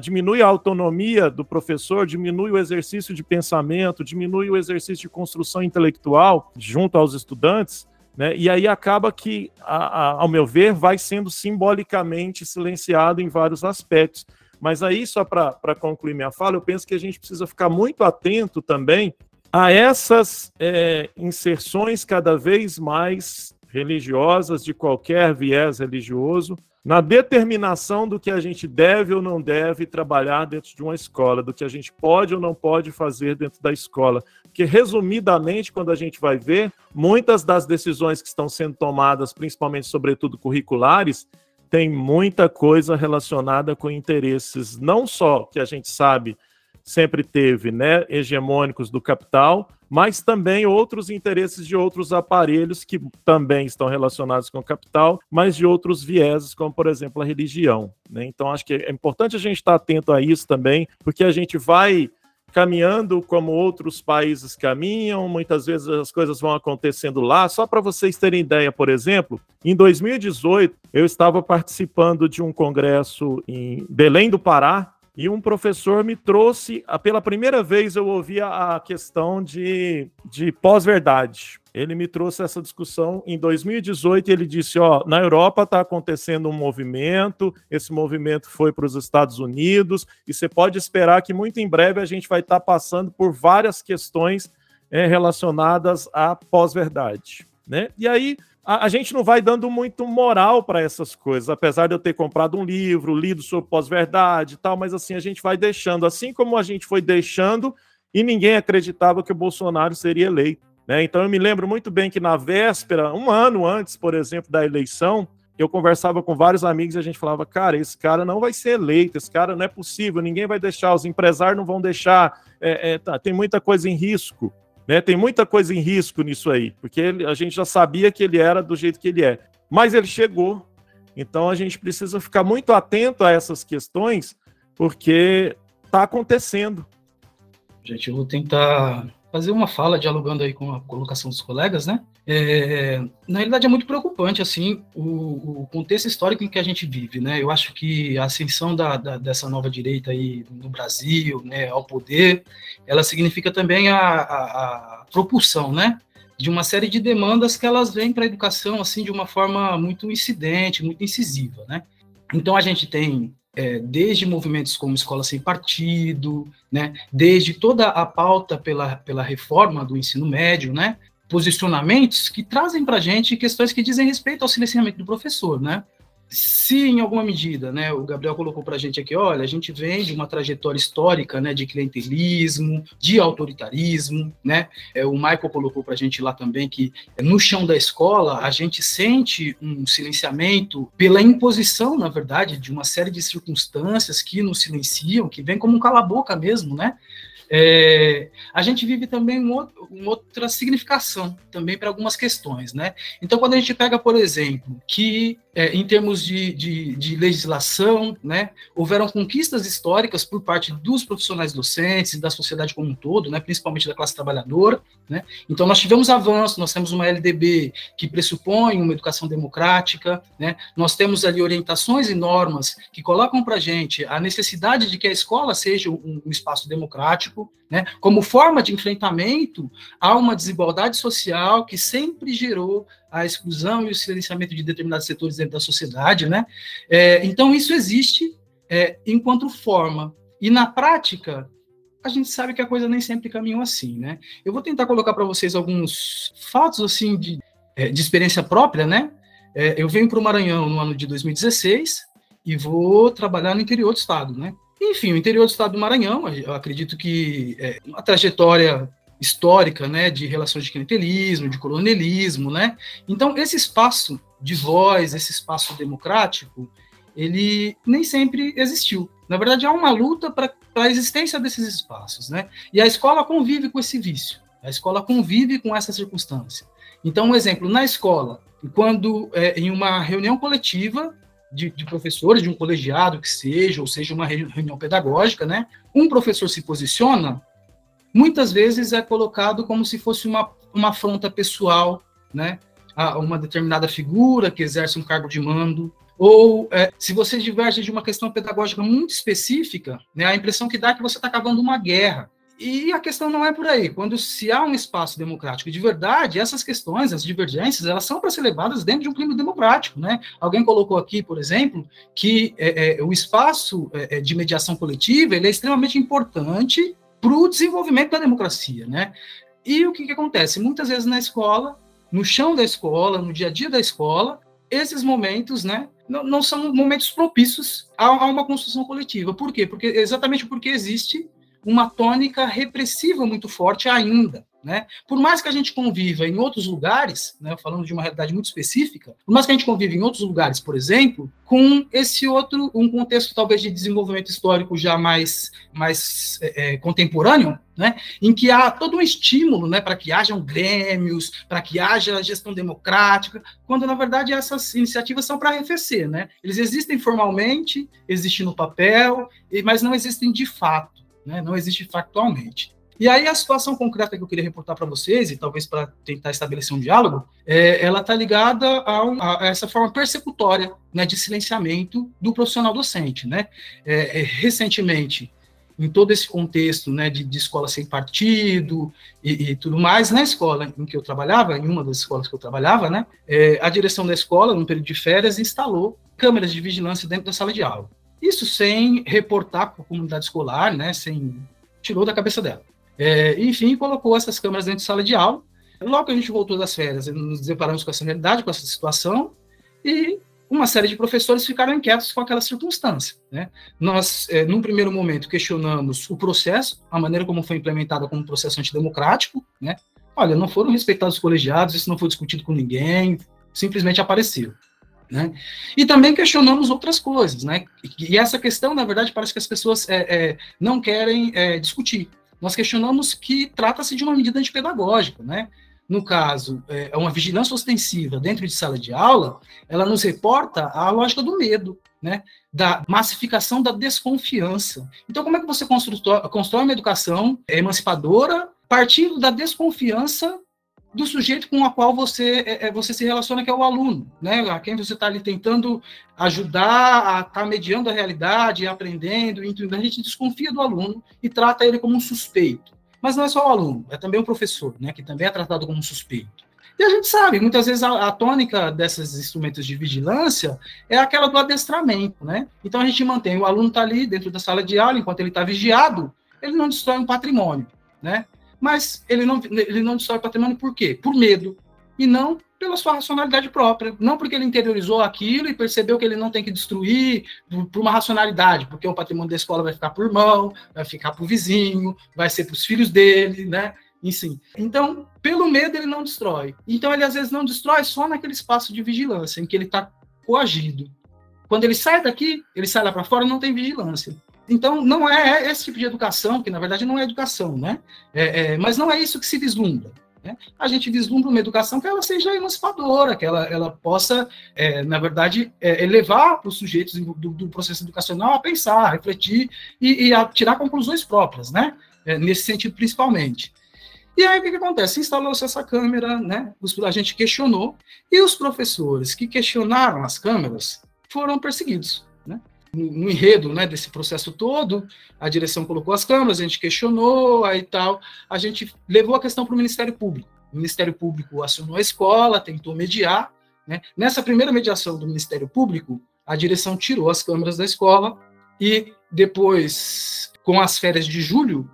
Diminui a autonomia do professor, diminui o exercício de pensamento, diminui o exercício de construção intelectual junto aos estudantes, né? E aí acaba que, a, a, ao meu ver, vai sendo simbolicamente silenciado em vários aspectos. Mas aí, só para concluir minha fala, eu penso que a gente precisa ficar muito atento também a essas é, inserções cada vez mais religiosas, de qualquer viés religioso, na determinação do que a gente deve ou não deve trabalhar dentro de uma escola, do que a gente pode ou não pode fazer dentro da escola. Porque, resumidamente, quando a gente vai ver, muitas das decisões que estão sendo tomadas, principalmente, sobretudo, curriculares, tem muita coisa relacionada com interesses, não só que a gente sabe sempre teve, né, hegemônicos do capital, mas também outros interesses de outros aparelhos que também estão relacionados com o capital, mas de outros vieses, como por exemplo a religião. Né? Então acho que é importante a gente estar atento a isso também, porque a gente vai caminhando como outros países caminham, muitas vezes as coisas vão acontecendo lá. Só para vocês terem ideia, por exemplo, em 2018 eu estava participando de um congresso em Belém do Pará, e um professor me trouxe, pela primeira vez eu ouvi a questão de, de pós-verdade. Ele me trouxe essa discussão em 2018 e ele disse: Ó, na Europa está acontecendo um movimento, esse movimento foi para os Estados Unidos, e você pode esperar que muito em breve a gente vai estar tá passando por várias questões é, relacionadas à pós-verdade. Né? E aí a, a gente não vai dando muito moral para essas coisas, apesar de eu ter comprado um livro, lido sobre pós-verdade e tal, mas assim, a gente vai deixando, assim como a gente foi deixando e ninguém acreditava que o Bolsonaro seria eleito. Né? Então eu me lembro muito bem que na véspera, um ano antes, por exemplo, da eleição, eu conversava com vários amigos e a gente falava, cara, esse cara não vai ser eleito, esse cara não é possível, ninguém vai deixar, os empresários não vão deixar, é, é, tá, tem muita coisa em risco. Né? Tem muita coisa em risco nisso aí, porque ele, a gente já sabia que ele era do jeito que ele é. Mas ele chegou. Então a gente precisa ficar muito atento a essas questões, porque está acontecendo. Gente, eu vou tentar fazer uma fala dialogando aí com a colocação dos colegas, né? É, na realidade é muito preocupante assim o, o, contexto histórico em que a gente vive, né? Eu acho que a ascensão da, da, dessa nova direita aí no Brasil, né, ao poder, ela significa também a, a, a propulsão, né? De uma série de demandas que elas vêm para a educação assim de uma forma muito incidente, muito incisiva, né? Então a gente tem é, desde movimentos como Escola Sem Partido, né, desde toda a pauta pela, pela reforma do ensino médio, né, posicionamentos que trazem para a gente questões que dizem respeito ao silenciamento do professor, né? Se em alguma medida, né, o Gabriel colocou para a gente aqui, olha, a gente vem de uma trajetória histórica, né, de clientelismo, de autoritarismo, né? É, o Michael colocou para a gente lá também que no chão da escola a gente sente um silenciamento pela imposição, na verdade, de uma série de circunstâncias que nos silenciam, que vem como um cala-boca mesmo, né? É, a gente vive também um outro, uma outra significação também para algumas questões, né? Então, quando a gente pega, por exemplo, que é, em termos de, de, de, legislação, né, houveram conquistas históricas por parte dos profissionais docentes da sociedade como um todo, né, principalmente da classe trabalhadora. Né? Então, nós tivemos avanço, nós temos uma LDB que pressupõe uma educação democrática, né? nós temos ali orientações e normas que colocam para gente a necessidade de que a escola seja um, um espaço democrático, né? como forma de enfrentamento a uma desigualdade social que sempre gerou a exclusão e o silenciamento de determinados setores dentro da sociedade, né? É, então isso existe é, enquanto forma e na prática a gente sabe que a coisa nem sempre caminhou assim, né? Eu vou tentar colocar para vocês alguns fatos assim de, é, de experiência própria, né? É, eu venho para o Maranhão no ano de 2016 e vou trabalhar no interior do estado, né? Enfim, o interior do estado do Maranhão, acredito que é uma trajetória histórica, né, de relações de clientelismo, de colonialismo, né? Então, esse espaço de voz, esse espaço democrático, ele nem sempre existiu. Na verdade, há uma luta para a existência desses espaços, né? E a escola convive com esse vício. A escola convive com essa circunstância. Então, um exemplo, na escola, quando é, em uma reunião coletiva de, de, professores, de um colegiado que seja, ou seja, uma reunião pedagógica, né? Um professor se posiciona, muitas vezes é colocado como se fosse uma, uma afronta pessoal, né? A uma determinada figura que exerce um cargo de mando, ou é, se você diverge de uma questão pedagógica muito específica, né, a impressão que dá é que você está cavando uma guerra. E a questão não é por aí. Quando se há um espaço democrático de verdade, essas questões, as divergências, elas são para ser levadas dentro de um clima democrático. Né? Alguém colocou aqui, por exemplo, que é, é, o espaço é, é, de mediação coletiva ele é extremamente importante para o desenvolvimento da democracia. Né? E o que, que acontece? Muitas vezes na escola, no chão da escola, no dia a dia da escola, esses momentos, né, não, não são momentos propícios a, a, uma construção coletiva. Por quê? Porque exatamente porque existe uma tônica repressiva muito forte ainda. Né? Por mais que a gente conviva em outros lugares, né, falando de uma realidade muito específica, por mais que a gente conviva em outros lugares, por exemplo, com esse outro, um contexto talvez de desenvolvimento histórico já mais, mais é, é contemporâneo, né, em que há todo um estímulo né, para que hajam grêmios, para que haja gestão democrática, quando na verdade essas iniciativas são para arrefecer. Né? Eles existem formalmente, existem no papel, mas não existem de fato, né, não existe factualmente. E aí a situação concreta que eu queria reportar para vocês, e talvez para tentar estabelecer um diálogo, é, ela está ligada a, a, essa forma persecutória né, de silenciamento do profissional docente. Né? É, é, recentemente, em todo esse contexto né, de, de escola sem partido e, e, tudo mais, na escola em que eu trabalhava, em uma das escolas que eu trabalhava, né, é, a direção da escola, no período de férias, instalou câmeras de vigilância dentro da sala de aula. Isso sem reportar para a comunidade escolar, né, sem tirou da cabeça dela. É, enfim, colocou essas câmeras dentro de sala de aula. Logo que a gente voltou das férias, nos deparamos com essa realidade, com essa situação, e uma série de professores ficaram inquietos com aquela circunstância. Né? Nós, é, num primeiro momento, questionamos o processo, a maneira como foi implementada como processo antidemocrático. Né? Olha, não foram respeitados os colegiados, isso não foi discutido com ninguém, simplesmente apareceu. Né? E também questionamos outras coisas, né? E essa questão, na verdade, parece que as pessoas é, é, não querem é, discutir. Nós questionamos que trata-se de uma medida antipedagógica, né? no caso, é, é uma vigilância ostensiva dentro de sala de aula, ela nos reporta a lógica do medo, né? da massificação da desconfiança. Então, como é que você constrói uma educação emancipadora partindo da desconfiança do sujeito com o qual você, é, é, você se relaciona, que é o aluno, né? a quem você está ali tentando ajudar a estar tá mediando a realidade, aprendendo, então a gente desconfia do aluno e trata ele como um suspeito. Mas não é só o aluno, é também o professor, né, que também é tratado como suspeito. E a gente sabe, muitas vezes a, a, tônica desses instrumentos de vigilância é aquela do adestramento, né? Então a gente mantém, o aluno está ali dentro da sala de aula, enquanto ele está vigiado, ele não destrói um patrimônio, né? Mas ele não, ele não destrói o patrimônio por quê? Por medo, e não pela sua racionalidade própria, não porque ele interiorizou aquilo e percebeu que ele não tem que destruir por, uma racionalidade, porque o patrimônio da escola vai ficar por irmão, vai ficar para o vizinho, vai ser para os filhos dele, né? Enfim. Então, pelo medo, ele não destrói. Então, ele às vezes não destrói só naquele espaço de vigilância, em que ele está coagido. Quando ele sai daqui, ele sai lá para fora, não tem vigilância. Então, não é esse tipo de educação, que na verdade não é educação, né? É, é, mas não é isso que se vislumbra. Né? A gente vislumbra uma educação que ela seja emancipadora, que ela, ela possa, é, na verdade, é, elevar os sujeitos do, do, processo educacional a pensar, a refletir e, e a tirar conclusões próprias, né? É, nesse sentido, principalmente. E aí, o que, que acontece? Instalou-se essa câmera, né? a gente questionou, e os professores que questionaram as câmeras foram perseguidos no enredo né, desse processo todo, a direção colocou as câmeras, a gente questionou, aí tal, a gente levou a questão para o Ministério Público. O Ministério Público acionou a escola, tentou mediar. Né? Nessa primeira mediação do Ministério Público, a direção tirou as câmeras da escola e depois, com as férias de julho,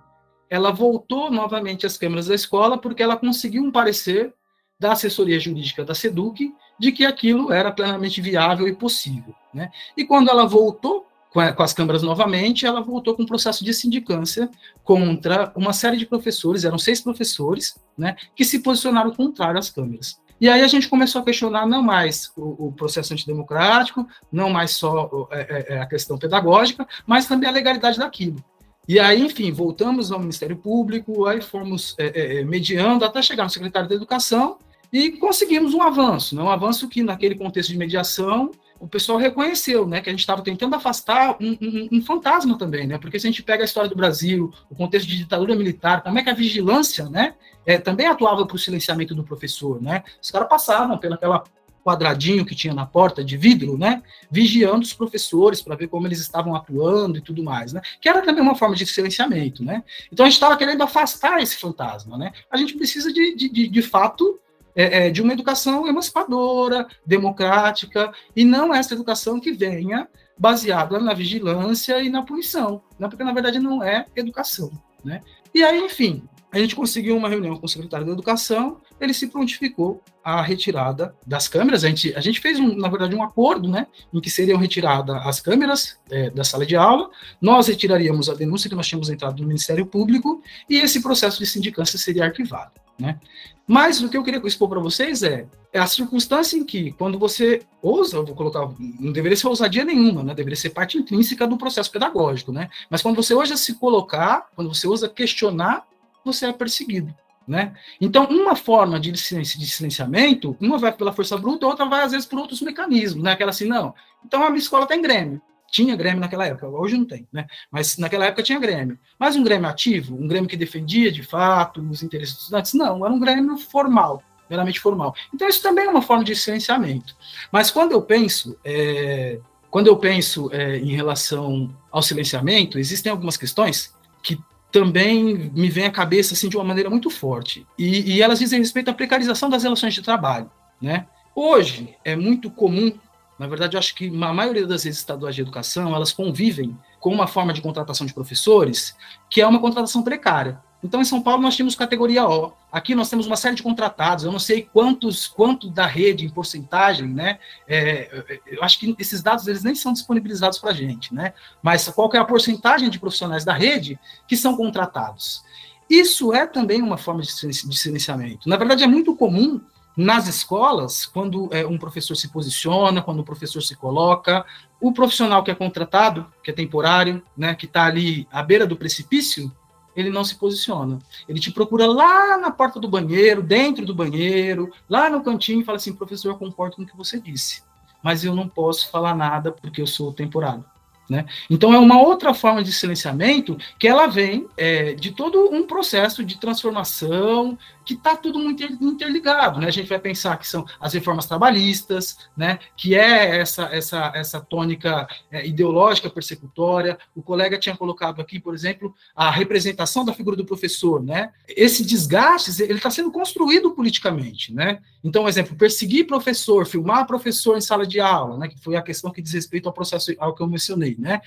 ela voltou novamente às câmeras da escola porque ela conseguiu um parecer da assessoria jurídica da SEDUC de que aquilo era plenamente viável e possível. Né? E quando ela voltou com, as câmaras novamente, ela voltou com um processo de sindicância contra uma série de professores, eram seis professores, né, que se posicionaram contrário às câmeras. E aí a gente começou a questionar não mais o, o processo antidemocrático, não mais só é, é, é, a questão pedagógica, mas também a legalidade daquilo. E aí, enfim, voltamos ao Ministério Público, aí fomos é, é, é mediando até chegar no secretário da Educação, e conseguimos um avanço, né? um avanço que, naquele contexto de mediação, o pessoal reconheceu, né, que a gente estava tentando afastar um, um, um, fantasma também, né, porque se a gente pega a história do Brasil, o contexto de ditadura militar, como é que a vigilância, né, é, também atuava para o silenciamento do professor, né, os caras passavam pelaquela quadradinho que tinha na porta de vidro, né, vigiando os professores para ver como eles estavam atuando e tudo mais, né, que era também uma forma de silenciamento, né. Então a gente estava querendo afastar esse fantasma, né. A gente precisa de, de, de, de fato é, é, de uma educação emancipadora, democrática, e não essa educação que venha baseada na vigilância e na punição, né? porque na verdade não é educação. Né? E aí, enfim, a gente conseguiu uma reunião com o secretário da Educação, ele se prontificou à retirada das câmeras. A gente, a gente fez, um, na verdade, um acordo, né, em que seriam retiradas as câmeras é, da sala de aula, nós retiraríamos a denúncia que nós tínhamos entrado no Ministério Público e esse processo de sindicância seria arquivado. Né? Mas o que eu queria expor para vocês é, é, a circunstância em que, quando você ousa, vou colocar, não deveria ser ousadia nenhuma, né? deveria ser parte intrínseca do processo pedagógico, né? mas quando você ousa se colocar, quando você ousa questionar, você é perseguido. Né? Então, uma forma de, silenciamento, uma vai pela força bruta, outra vai, às vezes, por outros mecanismos, né? aquela assim, não, então a minha escola tem Grêmio, tinha Grêmio naquela época, hoje não tem, né? Mas naquela época tinha Grêmio. Mas um Grêmio ativo, um Grêmio que defendia de fato os interesses dos estudantes, não, era um Grêmio formal, meramente formal. Então isso também é uma forma de silenciamento. Mas quando eu penso, é, quando eu penso é, em relação ao silenciamento, existem algumas questões que também me vêm à cabeça assim de uma maneira muito forte. E, e elas dizem respeito à precarização das relações de trabalho, né? Hoje é muito comum na verdade, eu acho que a maioria das redes estaduais de educação, elas convivem com uma forma de contratação de professores que é uma contratação precária. Então, em São Paulo, nós tínhamos categoria O. Aqui nós temos uma série de contratados, eu não sei quantos, quanto da rede em porcentagem, né? É, eu acho que esses dados eles nem são disponibilizados para a gente, né? Mas qual é a porcentagem de profissionais da rede que são contratados? Isso é também uma forma de silenciamento. Na verdade, é muito comum nas escolas, quando é, um professor se posiciona, quando o professor se coloca, o profissional que é contratado, que é temporário, né, que está ali à beira do precipício, ele não se posiciona. Ele te procura lá na porta do banheiro, dentro do banheiro, lá no cantinho, e fala assim: professor, eu concordo com o que você disse, mas eu não posso falar nada porque eu sou temporário. Né? Então é uma outra forma de silenciamento que ela vem é, de todo um processo de transformação que está tudo muito interligado. Né? A gente vai pensar que são as reformas trabalhistas, né? que é essa, essa, essa tônica é, ideológica persecutória. O colega tinha colocado aqui, por exemplo, a representação da figura do professor. Né? Esse desgaste está sendo construído politicamente. Né? Então, exemplo, perseguir professor, filmar professor em sala de aula, né? que foi a questão que diz respeito ao processo ao que eu mencionei. Né?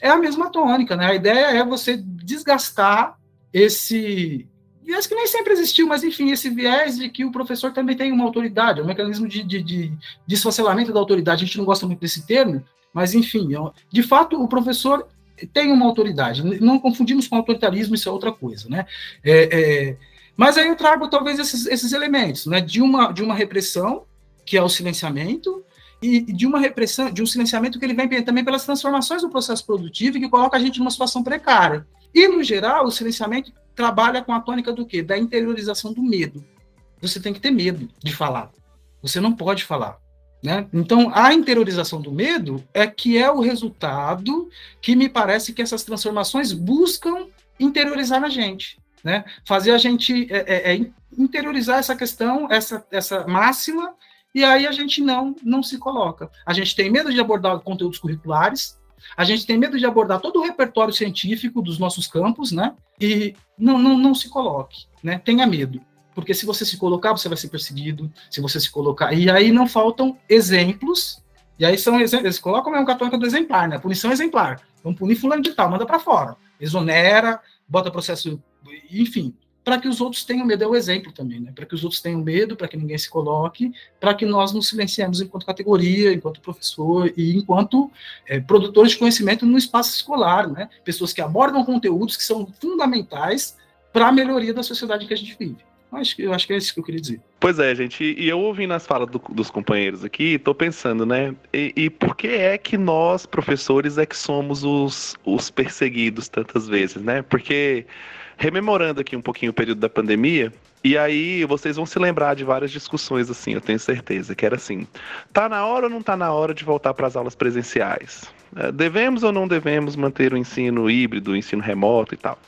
É a mesma tônica. Né? A ideia é você desgastar esse viés que nem sempre existiu, mas enfim, esse viés de que o professor também tem uma autoridade, é um mecanismo de, de, de, de da autoridade. A gente não gosta muito desse termo, mas enfim, é de fato, o professor tem uma autoridade. Não confundimos com autoritarismo, isso é outra coisa, né? É, é, mas aí eu trago talvez esses, esses elementos, né? De uma, de uma repressão, que é o silenciamento, e de uma repressão, de um silenciamento que ele vem também pelas transformações do processo produtivo e que coloca a gente numa situação precária. E, no geral, o silenciamento trabalha com a tônica do quê? Da interiorização do medo. Você tem que ter medo de falar. Você não pode falar. Né? Então, a interiorização do medo é que é o resultado que me parece que essas transformações buscam interiorizar na gente. Né? Fazer a gente é, é, é interiorizar essa questão, essa, essa máxima, e aí a gente não, não se coloca. A gente tem medo de abordar conteúdos curriculares, a gente tem medo de abordar todo o repertório científico dos nossos campos, né? E não, não, não se coloque, né? Tenha medo. Porque se você se colocar, você vai ser perseguido. Se você se colocar. E aí não faltam exemplos. E aí são exemplos. Eles colocam mesmo católica do exemplar, né? Punição exemplar. Vamos punir fulano de tal, manda para fora. Exonera, bota processo. Enfim, para que os outros tenham medo. É o exemplo também, né? Para que os outros tenham medo, para que ninguém se coloque, para que nós nos silenciemos enquanto categoria, enquanto professor e enquanto é, produtores de conhecimento no espaço escolar, né? Pessoas que abordam conteúdos que são fundamentais para a melhoria da sociedade que a gente vive. Acho, eu acho que é isso que eu queria dizer. Pois é, gente, e eu ouvindo as falas do, dos companheiros aqui, estou pensando, né? E, e, por que é que nós, professores, é que somos os, os perseguidos tantas vezes, né? Porque rememorando aqui um pouquinho o período da pandemia, e aí vocês vão se lembrar de várias discussões assim, eu tenho certeza, que era assim: tá na hora ou não tá na hora de voltar para as aulas presenciais? É, devemos ou não devemos manter o ensino híbrido, o ensino remoto e tal?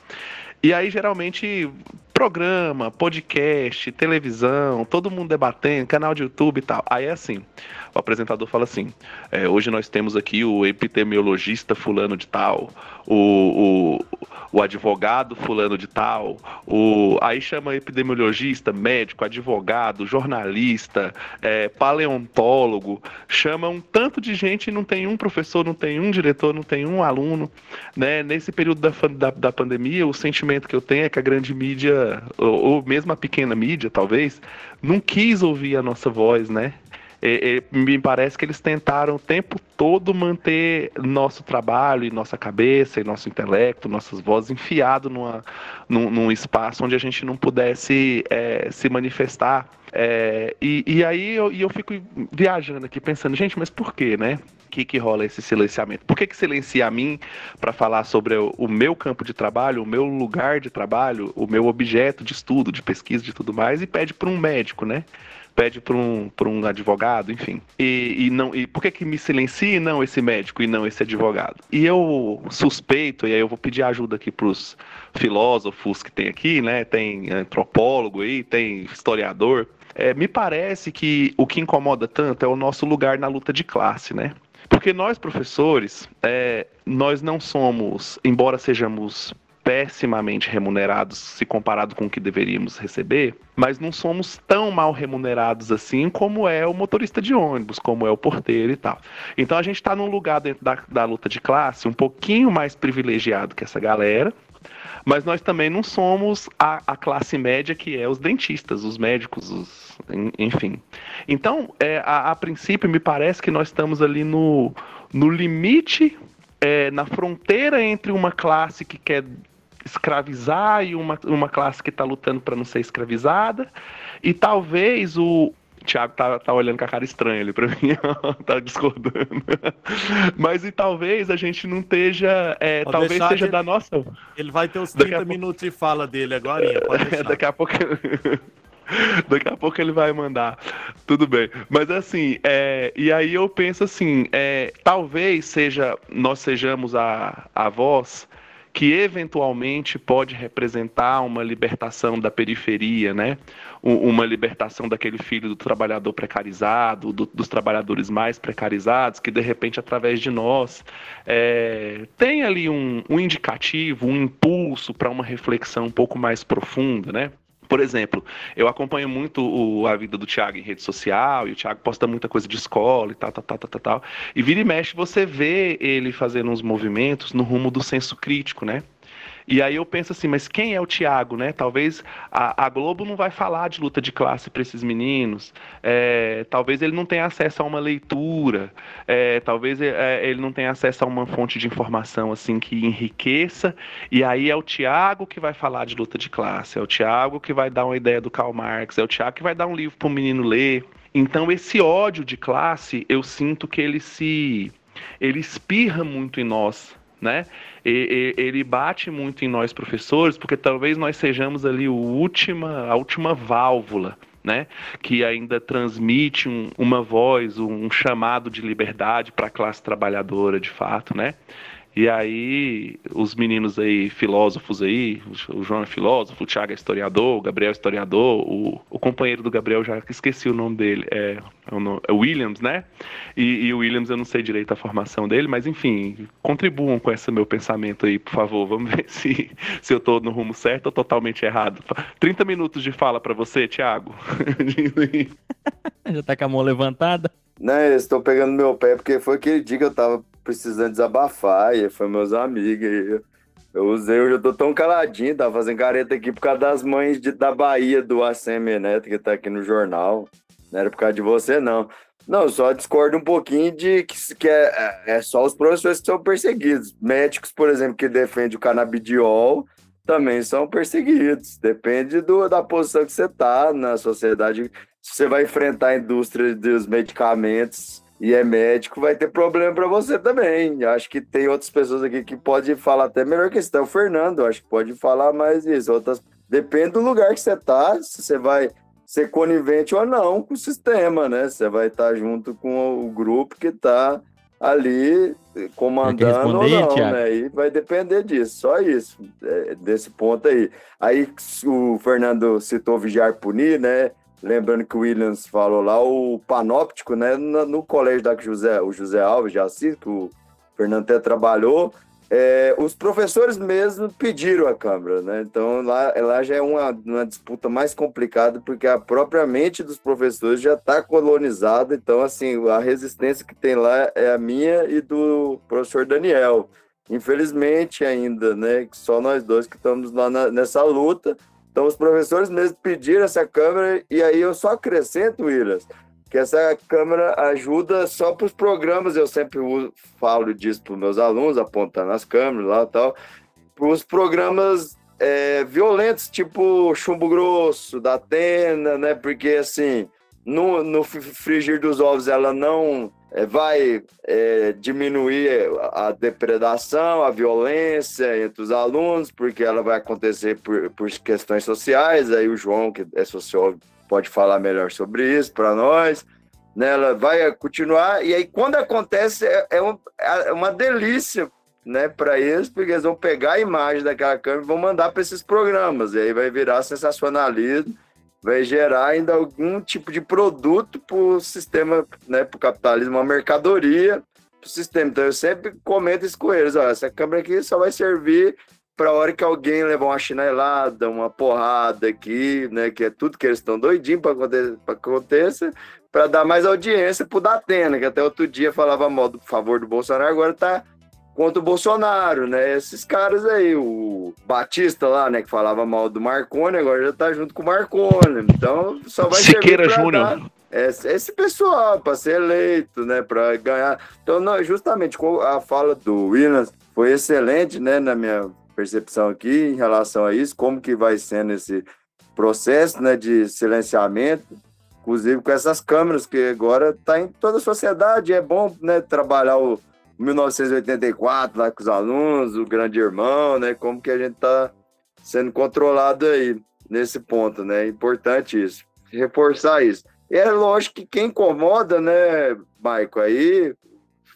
E aí, geralmente, programa, podcast, televisão, todo mundo debatendo, canal de YouTube e tal. Aí é assim: o apresentador fala assim: é, hoje nós temos aqui o epidemiologista fulano de tal, o, o, advogado fulano de tal, o, aí chama epidemiologista, médico, advogado, jornalista, é, paleontólogo, chama um tanto de gente e não tem um professor, não tem um diretor, não tem um aluno. Né? Nesse período da, da, da pandemia, o sentimento que eu tenho é que a grande mídia, ou, ou mesmo a pequena mídia, talvez, não quis ouvir a nossa voz, né? E, e, me parece que eles tentaram o tempo todo manter nosso trabalho e nossa cabeça e nosso intelecto, nossas vozes enfiado numa, num, num espaço onde a gente não pudesse é, se manifestar. É, e, e, aí eu, e eu fico viajando aqui pensando, gente, mas por quê, né? Que, que rola esse silenciamento? Por que, que silencia a mim para falar sobre o, o, meu campo de trabalho, o meu lugar de trabalho, o meu objeto de estudo, de pesquisa, de tudo mais, e pede para um médico, né? Pede para um, um advogado, enfim. E, e, não, e por que, que me silencia não esse médico e não esse advogado? E eu suspeito, e aí eu vou pedir ajuda aqui para os filósofos que tem aqui, né? Tem antropólogo aí, tem historiador. É, me parece que o que incomoda tanto é o nosso lugar na luta de classe, né? Porque nós, professores, é, nós não somos, embora sejamos pessimamente remunerados se comparado com o que deveríamos receber, mas não somos tão mal remunerados assim como é o motorista de ônibus, como é o porteiro e tal. Então a gente está num lugar dentro da, da luta de classe um pouquinho mais privilegiado que essa galera, mas nós também não somos a, a classe média que é os dentistas, os médicos, os, enfim. Então, é, a, a, princípio, me parece que nós estamos ali no, no limite, é, na fronteira entre uma classe que quer escravizar e uma, uma classe que está lutando para não ser escravizada, e talvez o, Thiago tá, tá olhando com a cara estranha ali pra mim, tá discordando. Mas e talvez a gente não esteja. É, talvez seja ele, da nossa. Ele vai ter os 30 minutos de fala dele agora. É, daqui a pouco. Daqui a pouco ele vai mandar. Tudo bem. Mas assim, é, e aí eu penso assim, é, talvez seja nós sejamos a, a voz que eventualmente pode representar uma libertação da periferia, né? uma libertação daquele filho do trabalhador precarizado, do, dos trabalhadores mais precarizados, que de repente, através de nós, é, tem ali um, um indicativo, um impulso para uma reflexão um pouco mais profunda, né? Por exemplo, eu acompanho muito o, a vida do Thiago em rede social, e o Thiago posta muita coisa de escola e tal, tal, tal, tal, tal. E vira e mexe, você vê ele fazendo uns movimentos no rumo do senso crítico, né? E aí eu penso assim, mas quem é o Tiago, né? Talvez a, a, Globo não vai falar de luta de classe para esses meninos. É, talvez ele não tenha acesso a uma leitura. É, talvez é, ele não tenha acesso a uma fonte de informação assim que enriqueça. E aí é o Tiago que vai falar de luta de classe. É o Tiago que vai dar uma ideia do Karl Marx. É o Tiago que vai dar um livro para o menino ler. Então esse ódio de classe, eu sinto que ele se ele espirra muito em nós, né? E, e, ele bate muito em nós professores, porque talvez nós sejamos ali última, a última válvula, né? Que ainda transmite um, uma voz, um chamado de liberdade para a classe trabalhadora, de fato, né? E aí, os meninos aí, filósofos aí, o João é filósofo, o Thiago é historiador, o Gabriel é historiador, o, o companheiro do Gabriel, já esqueci o nome dele, é, é o é Williams, né? E, e, o Williams eu não sei direito a formação dele, mas enfim, contribuam com esse meu pensamento aí, por favor. Vamos ver se, se eu tô no rumo certo ou totalmente errado. 30 minutos de fala para você, Thiago. já tá com a mão levantada? Não, eu estou pegando meu pé porque foi aquele dia que eu tava precisando desabafar, e foi meus amigos. Eu, eu usei, eu já tô tão caladinho, tá fazendo careta aqui por causa das mães de, da Bahia do ACM Neto, que tá aqui no jornal. Não era por causa de você, não. Não, só discordo um pouquinho de que, que é, é, é só os professores que são perseguidos. Médicos, por exemplo, que defendem o canabidiol, também são perseguidos. Depende do, da posição que você tá na sociedade. Se você vai enfrentar a indústria dos medicamentos e é médico, vai ter problema para você também. Acho que tem outras pessoas aqui que pode falar até melhor que isso. o Fernando, acho que pode falar mais isso. Outras... Depende do lugar que você tá, se você vai ser conivente ou não com o sistema, né? Você vai estar tá junto com o grupo que está ali comandando ou não, Thiago? né? E vai depender disso, só isso, é, desse ponto aí. Aí o Fernando citou vigiar punir, né? Lembrando que o Williams falou lá, o panóptico, né? No, colégio da José, o José Alves de Assis, que o Fernando até trabalhou, é, os professores mesmo pediram a Câmara, né? Então lá, lá já é uma, uma disputa mais complicada, porque a própria mente dos professores já está colonizada. Então, assim, a resistência que tem lá é a minha e do professor Daniel. Infelizmente, ainda, né? Só nós dois que estamos lá na, nessa luta. Então, os professores mesmo pediram essa Câmara, e aí eu só acrescento, Williams, que essa câmera ajuda só para os programas, eu sempre uso, falo disso para os meus alunos, apontando as câmeras lá e tal, para os programas é, violentos, tipo Chumbo Grosso, da Atena, né? Porque, assim, no, no frigir dos ovos ela não vai é, diminuir a depredação, a violência entre os alunos, porque ela vai acontecer por, por questões sociais. Aí o João, que é sociólogo, pode falar melhor sobre isso para nós. Né? Ela vai continuar, e aí quando acontece, é, é, um, é uma delícia né, para eles, porque eles vão pegar a imagem daquela câmera e vão mandar para esses programas, e aí vai virar sensacionalismo vai gerar ainda algum tipo de produto para o sistema, né, para o capitalismo, uma mercadoria para o sistema. Então eu sempre comento isso com eles, ó, essa câmera aqui só vai servir para a hora que alguém levar uma chinelada, uma porrada aqui, né, que é tudo que eles estão doidinhos para acontecer, aconteça, para dar mais audiência para o Datena, que até outro dia falava mal do favor do Bolsonaro, agora está contra o Bolsonaro, né? Esses caras aí, o Batista lá, né, que falava mal do Marconi, agora já tá junto com o Marconi. Então, só vai Siqueira Júnior. dar- esse, pessoal para ser eleito, né, para ganhar. Então, não, justamente a fala do Williams foi excelente, né, na minha percepção aqui em relação a isso, como que vai sendo esse processo, né, de silenciamento, inclusive com essas câmeras que agora tá em toda a sociedade, é bom, né, trabalhar o 1984 lá com os alunos, o grande irmão, né, como que a gente tá sendo controlado aí nesse ponto, né? É importante isso, reforçar isso. E é lógico que quem incomoda, né, Maico, aí, o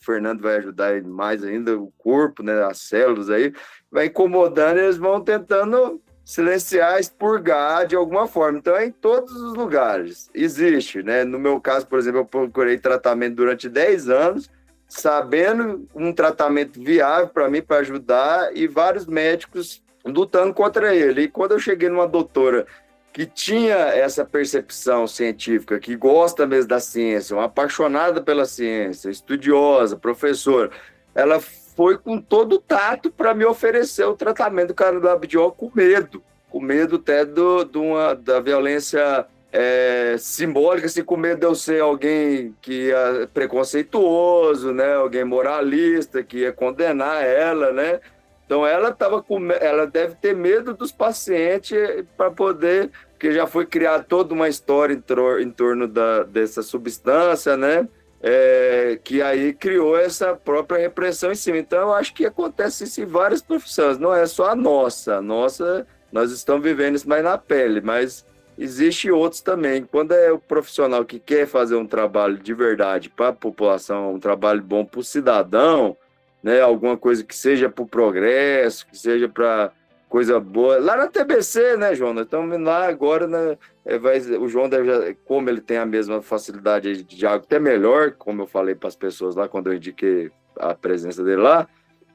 Fernando vai ajudar mais ainda, o corpo, né, as células aí, vai incomodando, eles vão tentando silenciar, expurgar de alguma forma. Então é em todos os lugares. Existe, né? No meu caso, por exemplo, eu procurei tratamento durante 10 anos, sabendo um tratamento viável para mim, para ajudar, e vários médicos lutando contra ele. E quando eu cheguei numa doutora que tinha essa percepção científica, que gosta mesmo da ciência, uma apaixonada pela ciência, estudiosa, professora, ela foi com todo o tato para me oferecer o tratamento do canabidiol com medo, com medo até do, de uma, da violência é, simbólica, assim, com medo de eu ser alguém que é preconceituoso, né, alguém moralista, que ia condenar ela, né, então ela tava com, ela deve ter medo dos pacientes para poder, porque já foi criada toda uma história em, tro- em torno da, dessa substância, né? É, que aí criou essa própria repressão em cima. Então eu acho que acontece isso em várias profissões, não é só a nossa. A nossa, nós estamos vivendo isso mais na pele, mas existe outros também. Quando é o profissional que quer fazer um trabalho de verdade para a população, um trabalho bom para o cidadão, né, alguma coisa que seja para o progresso, que seja para coisa boa. Lá na TBC, né, João? Nós estamos lá agora, né, é, vai, o João deve, como ele tem a mesma facilidade de água, até melhor, como eu falei para as pessoas lá quando eu indiquei a presença dele lá,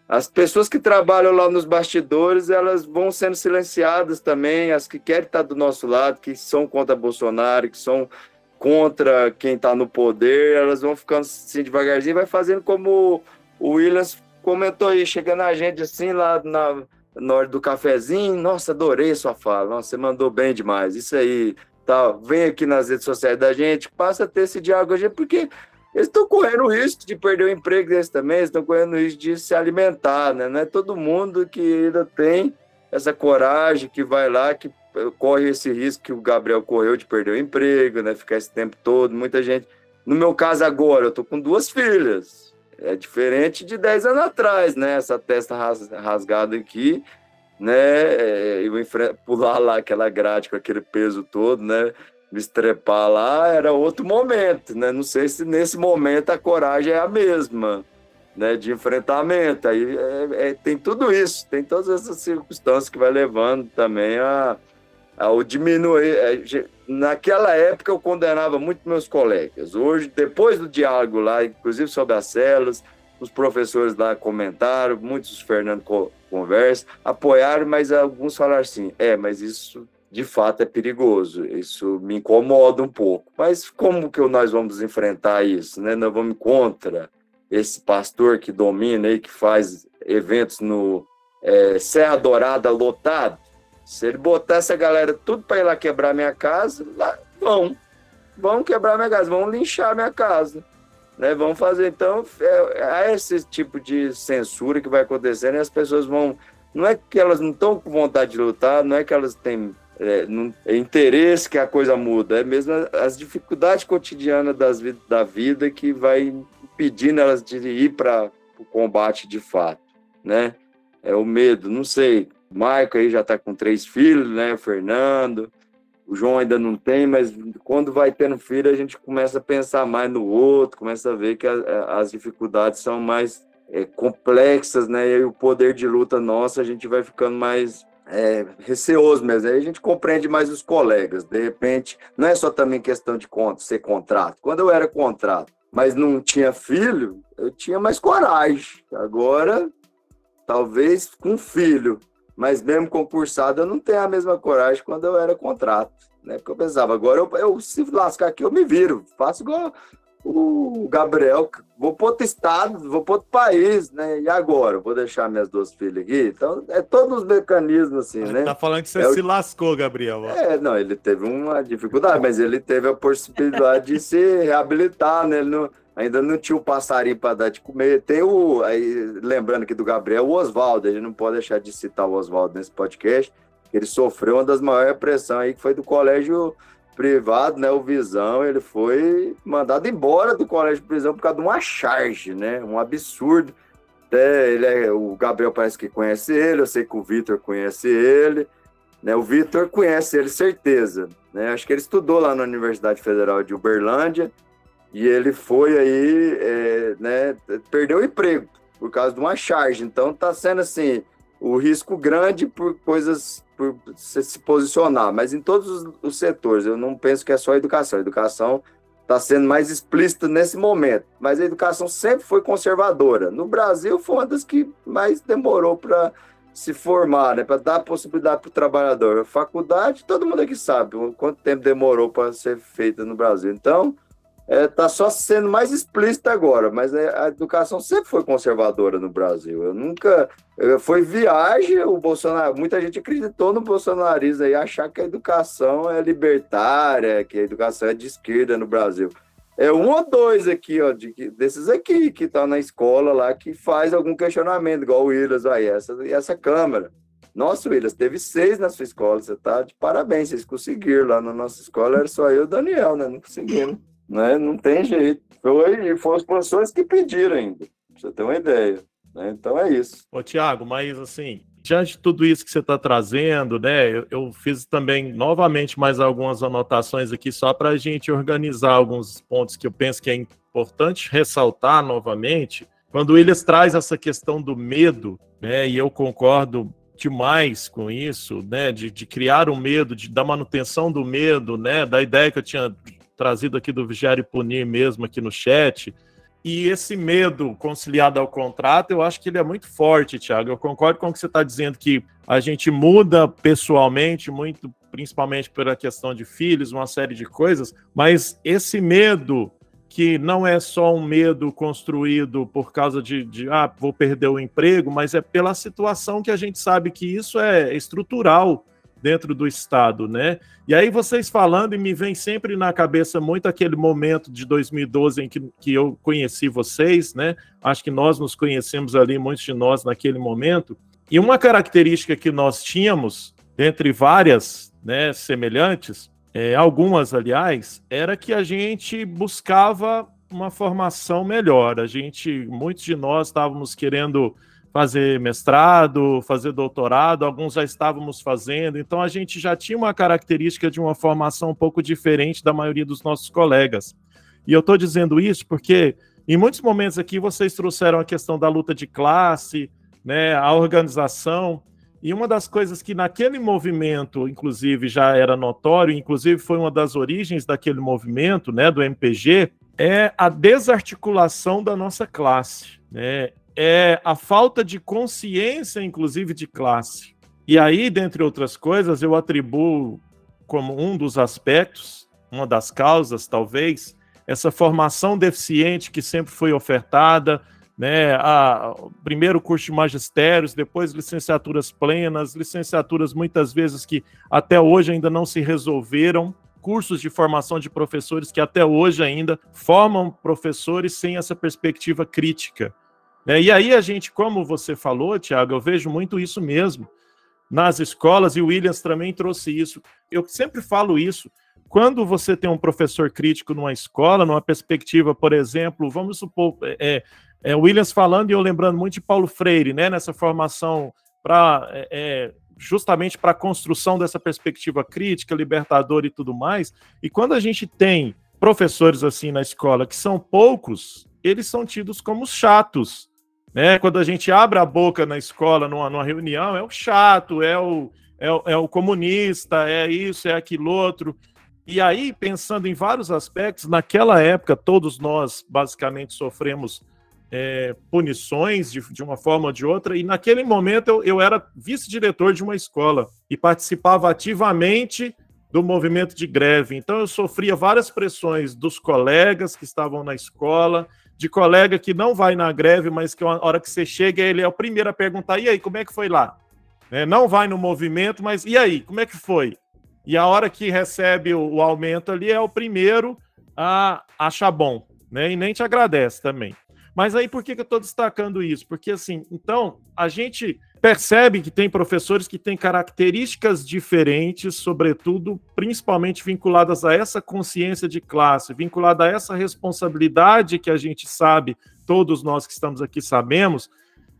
as pessoas que trabalham lá nos bastidores, elas vão sendo silenciadas também, as que querem estar do nosso lado, que são contra Bolsonaro, que são contra quem está no poder, elas vão ficando assim devagarzinho, vai fazendo como o Williams comentou aí, chegando a gente assim lá na, na hora do cafezinho, nossa, adorei sua fala, nossa, você mandou bem demais, isso aí, tá, vem aqui nas redes sociais da gente, passa a ter esse diálogo, porque eles estão correndo o risco de perder o emprego deles também, estão correndo o risco de se alimentar, né? Não é todo mundo que ainda tem essa coragem, que vai lá, que corre esse risco que o Gabriel correu de perder o emprego, né? Ficar esse tempo todo, muita gente. No meu caso agora, eu tô com duas filhas. É diferente de 10 anos atrás, né? Essa testa ras- rasgada aqui, né? É, Eu enfre- pular lá aquela grade com aquele peso todo, né? Me estrepar lá era outro momento, né? Não sei se nesse momento a coragem é a mesma, né? De enfrentamento. Aí é- é- tem tudo isso, tem todas essas circunstâncias que vai levando também a, ao diminuir. é, Naquela época eu condenava muito meus colegas. Hoje, depois do diálogo lá, inclusive sobre as células, os professores lá comentaram, muitos, o Fernando co- conversa, apoiaram, mas alguns falaram assim: é, mas isso de fato é perigoso, isso me incomoda um pouco. Mas como que nós vamos enfrentar isso? Né? Nós vamos contra esse pastor que domina aí, que faz eventos no é, Serra Dourada lotado? Se ele botar essa galera tudo para ir lá quebrar minha casa, lá vão. Vão quebrar minha casa, vão linchar minha casa. Né? Vão fazer. Então, é, é esse tipo de censura que vai acontecendo e as pessoas vão. Não é que elas não estão com vontade de lutar, não é que elas têm é, não- é interesse que a coisa muda, é mesmo as dificuldades cotidianas das, da vida que vai impedindo elas de ir para o combate de fato, né? É o medo, não sei. O Maico aí já está com três filhos, né? O Fernando, o João ainda não tem, mas quando vai tendo filho, a gente começa a pensar mais no outro, começa a ver que a- a- as dificuldades são mais é, complexas, né? E o poder de luta nosso, a gente vai ficando mais é, receoso mesmo. Aí a gente compreende mais os colegas. De repente, não é só também questão de ser contrato. Quando eu era contrato, mas não tinha filho, eu tinha mais coragem. Agora, talvez com filho, mas mesmo concursado, eu não tenho a mesma coragem quando eu era contrato. Né? Porque eu pensava, agora eu, eu se lascar aqui, eu me viro. Faço igual o Gabriel, vou para outro estado, vou para outro país, né? E agora? Vou deixar minhas duas filhas aqui? Então, é todos os mecanismos assim, né? Tá falando que você É o- se lascou, Gabriel. ó. É, não, ele teve uma dificuldade, mas ele teve a possibilidade de se reabilitar, né? Ele não- ainda não tinha o passarinho para dar de comer. Tem o, aí, lembrando aqui do Gabriel, o Oswaldo, a gente não pode deixar de citar o Oswaldo nesse podcast, ele sofreu uma das maiores repressões aí, que foi do colégio privado, né? O Visão, ele foi mandado embora do colégio de prisão por causa de uma charge, né? Um absurdo. Até ele é, o Gabriel parece que conhece ele, eu sei que o Vitor conhece ele. Né, o Vitor conhece ele, certeza. Né? Acho que ele estudou lá na Universidade Federal de Uberlândia e ele foi aí, é, né, perdeu o emprego por causa de uma charge. Então está sendo assim, o risco grande por coisas, por se, posicionar, mas em todos os, setores. Eu não penso que é só a educação. A educação está sendo mais explícita nesse momento, mas a educação sempre foi conservadora. No Brasil foi uma das que mais demorou para se formar, né, para dar possibilidade para o trabalhador. Faculdade, todo mundo aqui sabe o quanto tempo demorou para ser feita no Brasil. Então, está só sendo mais explícita agora, mas é, a educação sempre foi conservadora no Brasil. Eu nunca. Foi viagem, o Bolsonaro. Muita gente acreditou no bolsonarismo aí, achar que a educação é libertária, que a educação é de esquerda no Brasil. É um ou dois aqui, ó, de, desses aqui que estão na escola lá, que faz algum questionamento, igual o Willis aí, essa, essa Câmara. Nossa, Willis, teve seis na sua escola, você tá de parabéns, vocês conseguiram. Lá na nossa escola era só eu e o Daniel, né? Não conseguimos, né? Não tem jeito. Foi, e foram os professores que pediram ainda, pra você ter uma ideia. Né? Então é isso. Ô, Tiago, mas assim, diante de tudo isso que você está trazendo, né? Eu, eu fiz também novamente mais algumas anotações aqui só para a gente organizar alguns pontos que eu penso que é importante ressaltar novamente. Quando Williams traz essa questão do medo, né? E eu concordo demais com isso, né? De, de criar o medo, de, da manutenção do medo, né? Da ideia que eu tinha trazido aqui do e Punir mesmo aqui no chat. E esse medo conciliado ao contrato, eu acho que ele é muito forte, Thiago. Eu concordo com o que você está dizendo, que a gente muda pessoalmente, muito, principalmente pela questão de filhos, uma série de coisas, mas esse medo, que não é só um medo construído por causa de, de ah, vou perder o emprego, mas é pela situação que a gente sabe que isso é estrutural dentro do Estado, né? E aí vocês falando, e me vem sempre na cabeça muito aquele momento de 2012 em que, que eu conheci vocês, né? Acho que nós nos conhecemos ali, muitos de nós, naquele momento. E uma característica que nós tínhamos, dentre várias né, semelhantes, é, algumas, aliás, era que a gente buscava uma formação melhor. A gente, muitos de nós estávamos querendo fazer mestrado, fazer doutorado, alguns já estávamos fazendo, então a gente já tinha uma característica de uma formação um pouco diferente da maioria dos nossos colegas. E eu estou dizendo isso porque em muitos momentos aqui vocês trouxeram a questão da luta de classe, né, a organização, e uma das coisas que naquele movimento, inclusive, já era notório, inclusive foi uma das origens daquele movimento, né, do MPG, é a desarticulação da nossa classe, né? É a falta de consciência, inclusive, de classe. E aí, dentre outras coisas, eu atribuo como um dos aspectos, uma das causas, talvez, essa formação deficiente que sempre foi ofertada, né? A, primeiro curso de magistérios, depois licenciaturas plenas, licenciaturas muitas vezes que até hoje ainda não se resolveram, cursos de formação de professores que até hoje ainda formam professores sem essa perspectiva crítica. Né? E aí a gente, como você falou, Tiago, eu vejo muito isso mesmo nas escolas, e o Williams também trouxe isso. Eu sempre falo isso. Quando você tem um professor crítico numa escola, numa perspectiva, por exemplo, vamos supor, é, é, Williams falando e eu lembrando muito de Paulo Freire, né, nessa formação para é, justamente para a construção dessa perspectiva crítica, libertadora e tudo mais. E quando a gente tem professores assim na escola que são poucos, eles são tidos como chatos. Né? Quando a gente abre a boca na escola, numa, numa reunião, é o chato, é o, é, o, é o comunista, é isso, é aquilo outro. E aí, pensando em vários aspectos, naquela época, todos nós basicamente sofremos é, punições de, de, uma forma ou de outra, e naquele momento eu, eu era vice-diretor de uma escola e participava ativamente do movimento de greve. Então eu sofria várias pressões dos colegas que estavam na escola, de colega que não vai na greve, mas que a hora que você chega, ele é o primeiro a perguntar: e aí, como é que foi lá? Né, não vai no movimento, mas e aí, como é que foi? E a hora que recebe o, o aumento ali é o primeiro a achar bom, né? E nem te agradece também. Mas aí por que, que eu estou destacando isso? Porque assim, então a gente percebe que tem professores que têm características diferentes, sobretudo, principalmente vinculadas a essa consciência de classe, vinculada a essa responsabilidade que a gente sabe, todos nós que estamos aqui sabemos,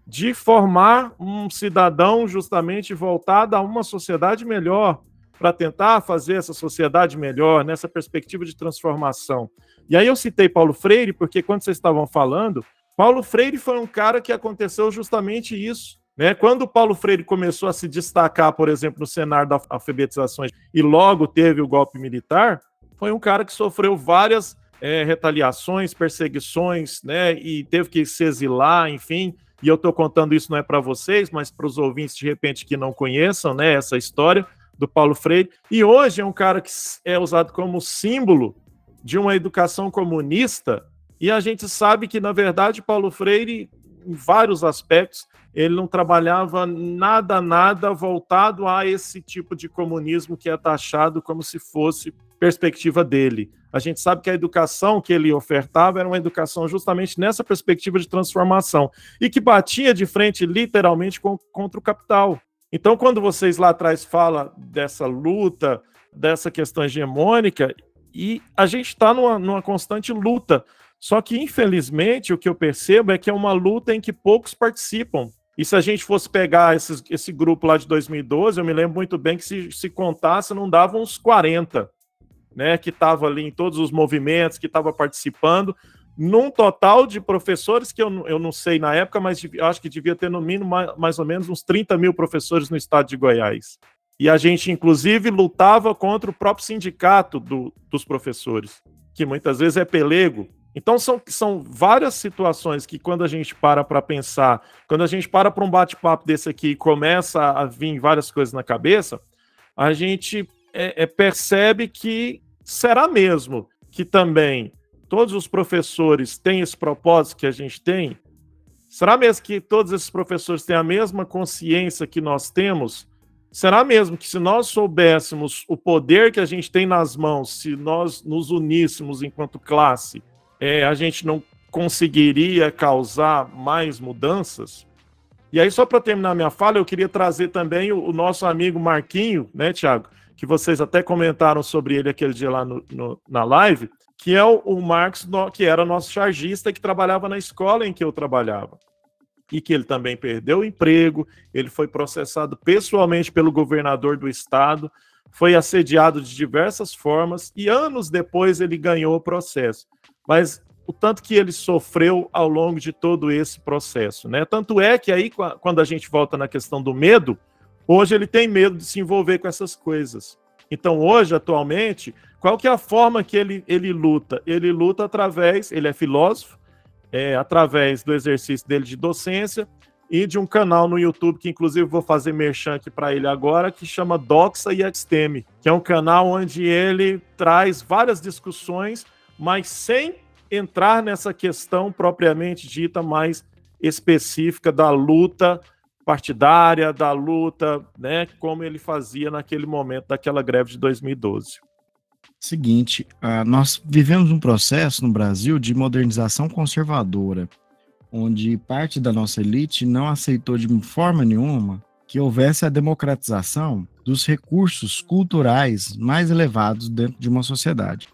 de formar um cidadão justamente voltado a uma sociedade melhor, para tentar fazer essa sociedade melhor, nessa perspectiva de transformação. E aí eu citei Paulo Freire, porque quando vocês estavam falando, Paulo Freire foi um cara que aconteceu justamente isso. Né? Quando Paulo Freire começou a se destacar, por exemplo, no cenário da alfabetização e logo teve o golpe militar, foi um cara que sofreu várias é, retaliações, perseguições, né? E teve que se exilar, enfim. E eu estou contando isso não é para vocês, mas para os ouvintes de repente que não conheçam, né? Essa história do Paulo Freire. E hoje é um cara que é usado como símbolo de uma educação comunista. E a gente sabe que na verdade Paulo Freire, em vários aspectos, ele não trabalhava nada, nada voltado a esse tipo de comunismo que é taxado como se fosse perspectiva dele. A gente sabe que a educação que ele ofertava era uma educação justamente nessa perspectiva de transformação e que batia de frente literalmente com, contra o capital. Então, quando vocês lá atrás falam dessa luta, dessa questão hegemônica, e a gente está numa, numa constante luta. Só que, infelizmente, o que eu percebo é que é uma luta em que poucos participam. E se a gente fosse pegar esses, esse grupo lá de 2012, eu me lembro muito bem que se, se contasse, não dava uns 40, né? Que estava ali em todos os movimentos, que estava participando, num total de professores que eu, eu não sei na época, mas acho que devia ter no mínimo mais, mais ou menos uns 30 mil professores no estado de Goiás. E a gente, inclusive, lutava contra o próprio sindicato do, dos professores, que muitas vezes é pelego, então são, são várias situações que quando a gente para para pensar, quando a gente para para um bate-papo desse aqui e começa a vir várias coisas na cabeça, a gente é, é, percebe que será mesmo que também todos os professores têm esse propósito que a gente tem? Será mesmo que todos esses professores têm a mesma consciência que nós temos? Será mesmo que se nós soubéssemos o poder que a gente tem nas mãos, se nós nos uníssemos enquanto classe, é, a gente não conseguiria causar mais mudanças? E aí, só para terminar minha fala, eu queria trazer também o, o, nosso amigo Marquinho, né, Tiago? Que vocês até comentaram sobre ele aquele dia lá no, no, na live, que é o, o Marcos, no, que era nosso chargista, que trabalhava na escola em que eu trabalhava. E que ele também perdeu o emprego, ele foi processado pessoalmente pelo governador do estado, foi assediado de diversas formas, e anos depois ele ganhou o processo mas o tanto que ele sofreu ao longo de todo esse processo, né? Tanto é que aí, quando a gente volta na questão do medo, hoje ele tem medo de se envolver com essas coisas. Então, hoje, atualmente, qual que é a forma que ele, ele luta? Ele luta através, ele é filósofo, é, através do exercício dele de docência e de um canal no YouTube, que inclusive vou fazer merchan aqui para ele agora, que chama Doxa e Exteme, que é um canal onde ele traz várias discussões mas sem entrar nessa questão propriamente dita mais específica da luta partidária, da luta, né, como ele fazia naquele momento daquela greve de 2012. Seguinte, uh, nós vivemos um processo no Brasil de modernização conservadora, onde parte da nossa elite não aceitou de forma nenhuma que houvesse a democratização dos recursos culturais mais elevados dentro de uma sociedade.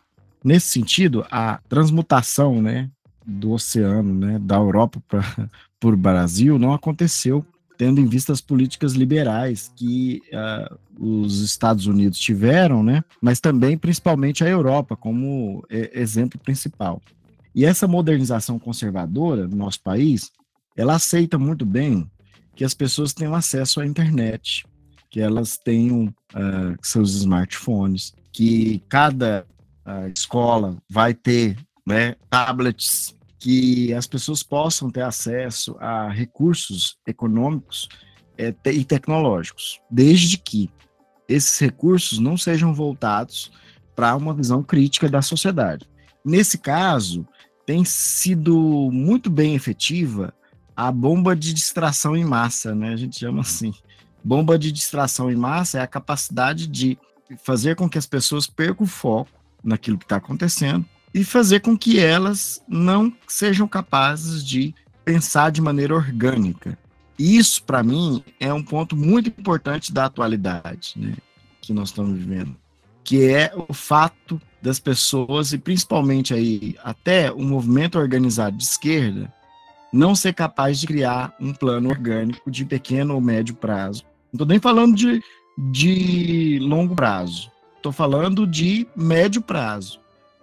Nesse sentido, a transmutação né, do oceano, né, da Europa para o Brasil, não aconteceu tendo em vista as políticas liberais que uh, os Estados Unidos tiveram, né, mas também, principalmente, a Europa como exemplo principal. E essa modernização conservadora no nosso país, ela aceita muito bem que as pessoas tenham acesso à internet, que elas tenham uh, seus smartphones, que cada a escola vai ter né, tablets que as pessoas possam ter acesso a recursos econômicos é, e tecnológicos, desde que esses recursos não sejam voltados para uma visão crítica da sociedade. Nesse caso, tem sido muito bem efetiva a bomba de distração em massa, né? A gente chama assim. Bomba de distração em massa é a capacidade de fazer com que as pessoas percam o foco naquilo que está acontecendo e fazer com que elas não sejam capazes de pensar de maneira orgânica. Isso, para mim, é um ponto muito importante da atualidade né, que nós estamos vivendo, que é o fato das pessoas, e principalmente aí até o movimento organizado de esquerda, não ser capaz de criar um plano orgânico de pequeno ou médio prazo. Não estou nem falando de, de longo prazo, estou falando de médio prazo.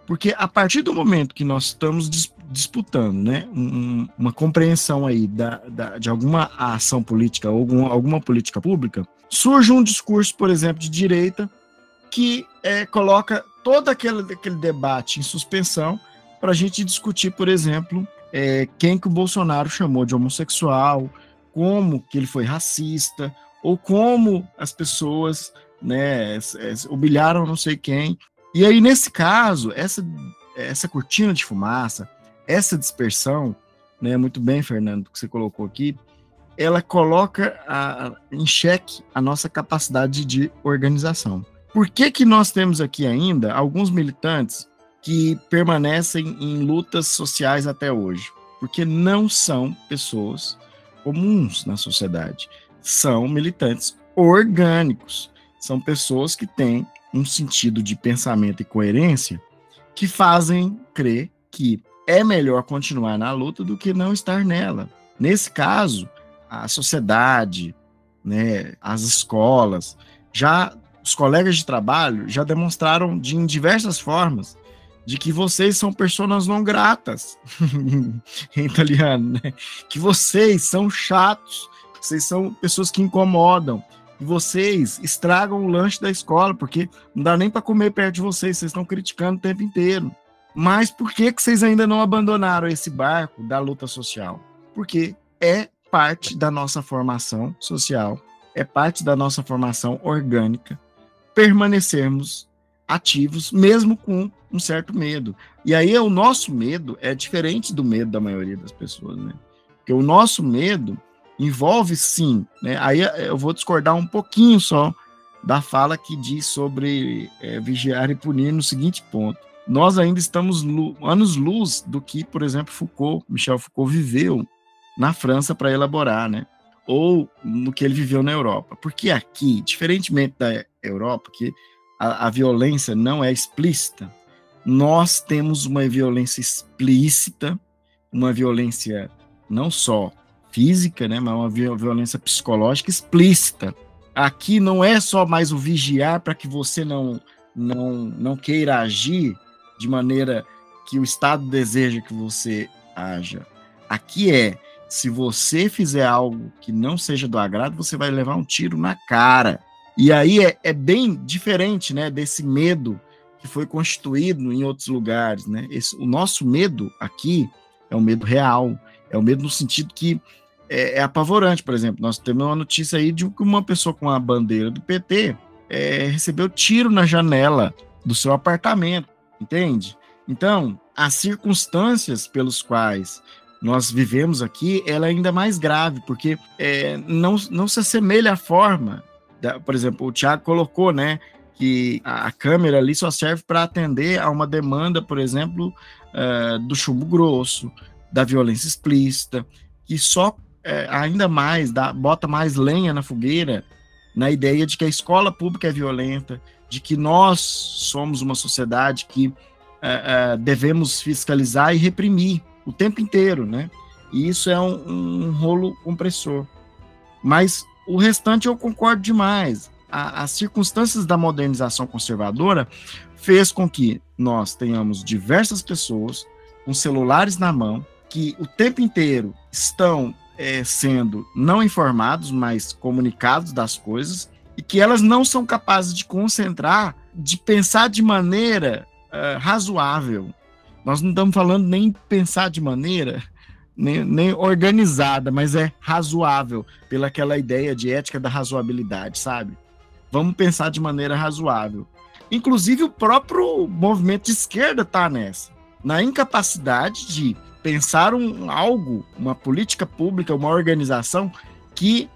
Porque a partir do momento que nós estamos dis disputando né, um, uma compreensão aí da, da, de alguma ação política ou alguma, alguma política pública, surge um discurso, por exemplo, de direita que é, coloca todo aquele, aquele debate em suspensão para a gente discutir, por exemplo, é, quem que o Bolsonaro chamou de homossexual, como que ele foi racista, ou como as pessoas né, humilharam não sei quem. E aí, nesse caso, essa, essa cortina de fumaça, essa dispersão, né, muito bem, Fernando, que você colocou aqui, ela coloca a, em xeque a nossa capacidade de organização. Por que, que nós temos aqui ainda alguns militantes que permanecem em lutas sociais até hoje? Porque não são pessoas comuns na sociedade, são militantes orgânicos, são pessoas que têm um sentido de pensamento e coerência que fazem crer que é melhor continuar na luta do que não estar nela. Nesse caso, a sociedade, né, as escolas, já os colegas de trabalho já demonstraram de em diversas formas de que vocês são pessoas não gratas em italiano, né? Que vocês são chatos, vocês são pessoas que incomodam, e vocês estragam o lanche da escola, porque não dá nem para comer perto de vocês, vocês estão criticando o tempo inteiro. Mas por que, que vocês ainda não abandonaram esse barco da luta social? Porque é parte da nossa formação social, é parte da nossa formação orgânica permanecermos ativos, mesmo com um certo medo. E aí o nosso medo é diferente do medo da maioria das pessoas, né? Porque o nosso medo envolve sim, né? Aí eh, eu vou discordar um pouquinho só da fala que diz sobre é, vigiar e punir no seguinte ponto. Nós ainda estamos anos-luz do que, por exemplo, Foucault, Michel Foucault viveu na França para elaborar, né? Ou no que ele viveu na Europa. Porque aqui, diferentemente da Europa, que a, a violência não é explícita, nós temos uma violência explícita, uma violência não só física, né, mas uma violência psicológica explícita. Aqui não é só mais o vigiar para que você não, não, não queira agir de maneira que o Estado deseja que você haja. Aqui é, se você fizer algo que não seja do agrado, você vai levar um tiro na cara. E aí é, é bem diferente, né, desse medo que foi constituído em outros lugares, né? Esse, o nosso medo aqui é um medo real, é o medo no sentido que é, é, apavorante, por exemplo. Nós temos uma notícia aí de que uma pessoa com a bandeira do PT é, recebeu tiro na janela do seu apartamento, entende? Então, as circunstâncias pelos quais nós vivemos aqui, ela é ainda mais grave, porque é, não, não se assemelha à forma. Da, por exemplo, o Tiago colocou, né, que a câmera ali só serve para atender a uma demanda, por exemplo, uh, do chumbo grosso, da violência explícita, que só é, ainda mais, dá, bota mais lenha na fogueira na ideia de que a escola pública é violenta, de que nós somos uma sociedade que é, é, devemos fiscalizar e reprimir o tempo inteiro, né? E isso é um, um rolo compressor. Mas o restante eu concordo demais. A, as circunstâncias da modernização conservadora fez com que nós tenhamos diversas pessoas com celulares na mão que o tempo inteiro estão é, sendo não informados, mas comunicados das coisas, e que elas não são capazes de concentrar, de pensar de maneira uh, razoável. Nós não estamos falando nem pensar de maneira nem, nem organizada, mas é razoável, pela aquela ideia de ética da razoabilidade, sabe? vamos pensar de maneira razoável. Inclusive, o próprio movimento de esquerda está nessa, na incapacidade de pensar um algo, uma política pública, uma organização que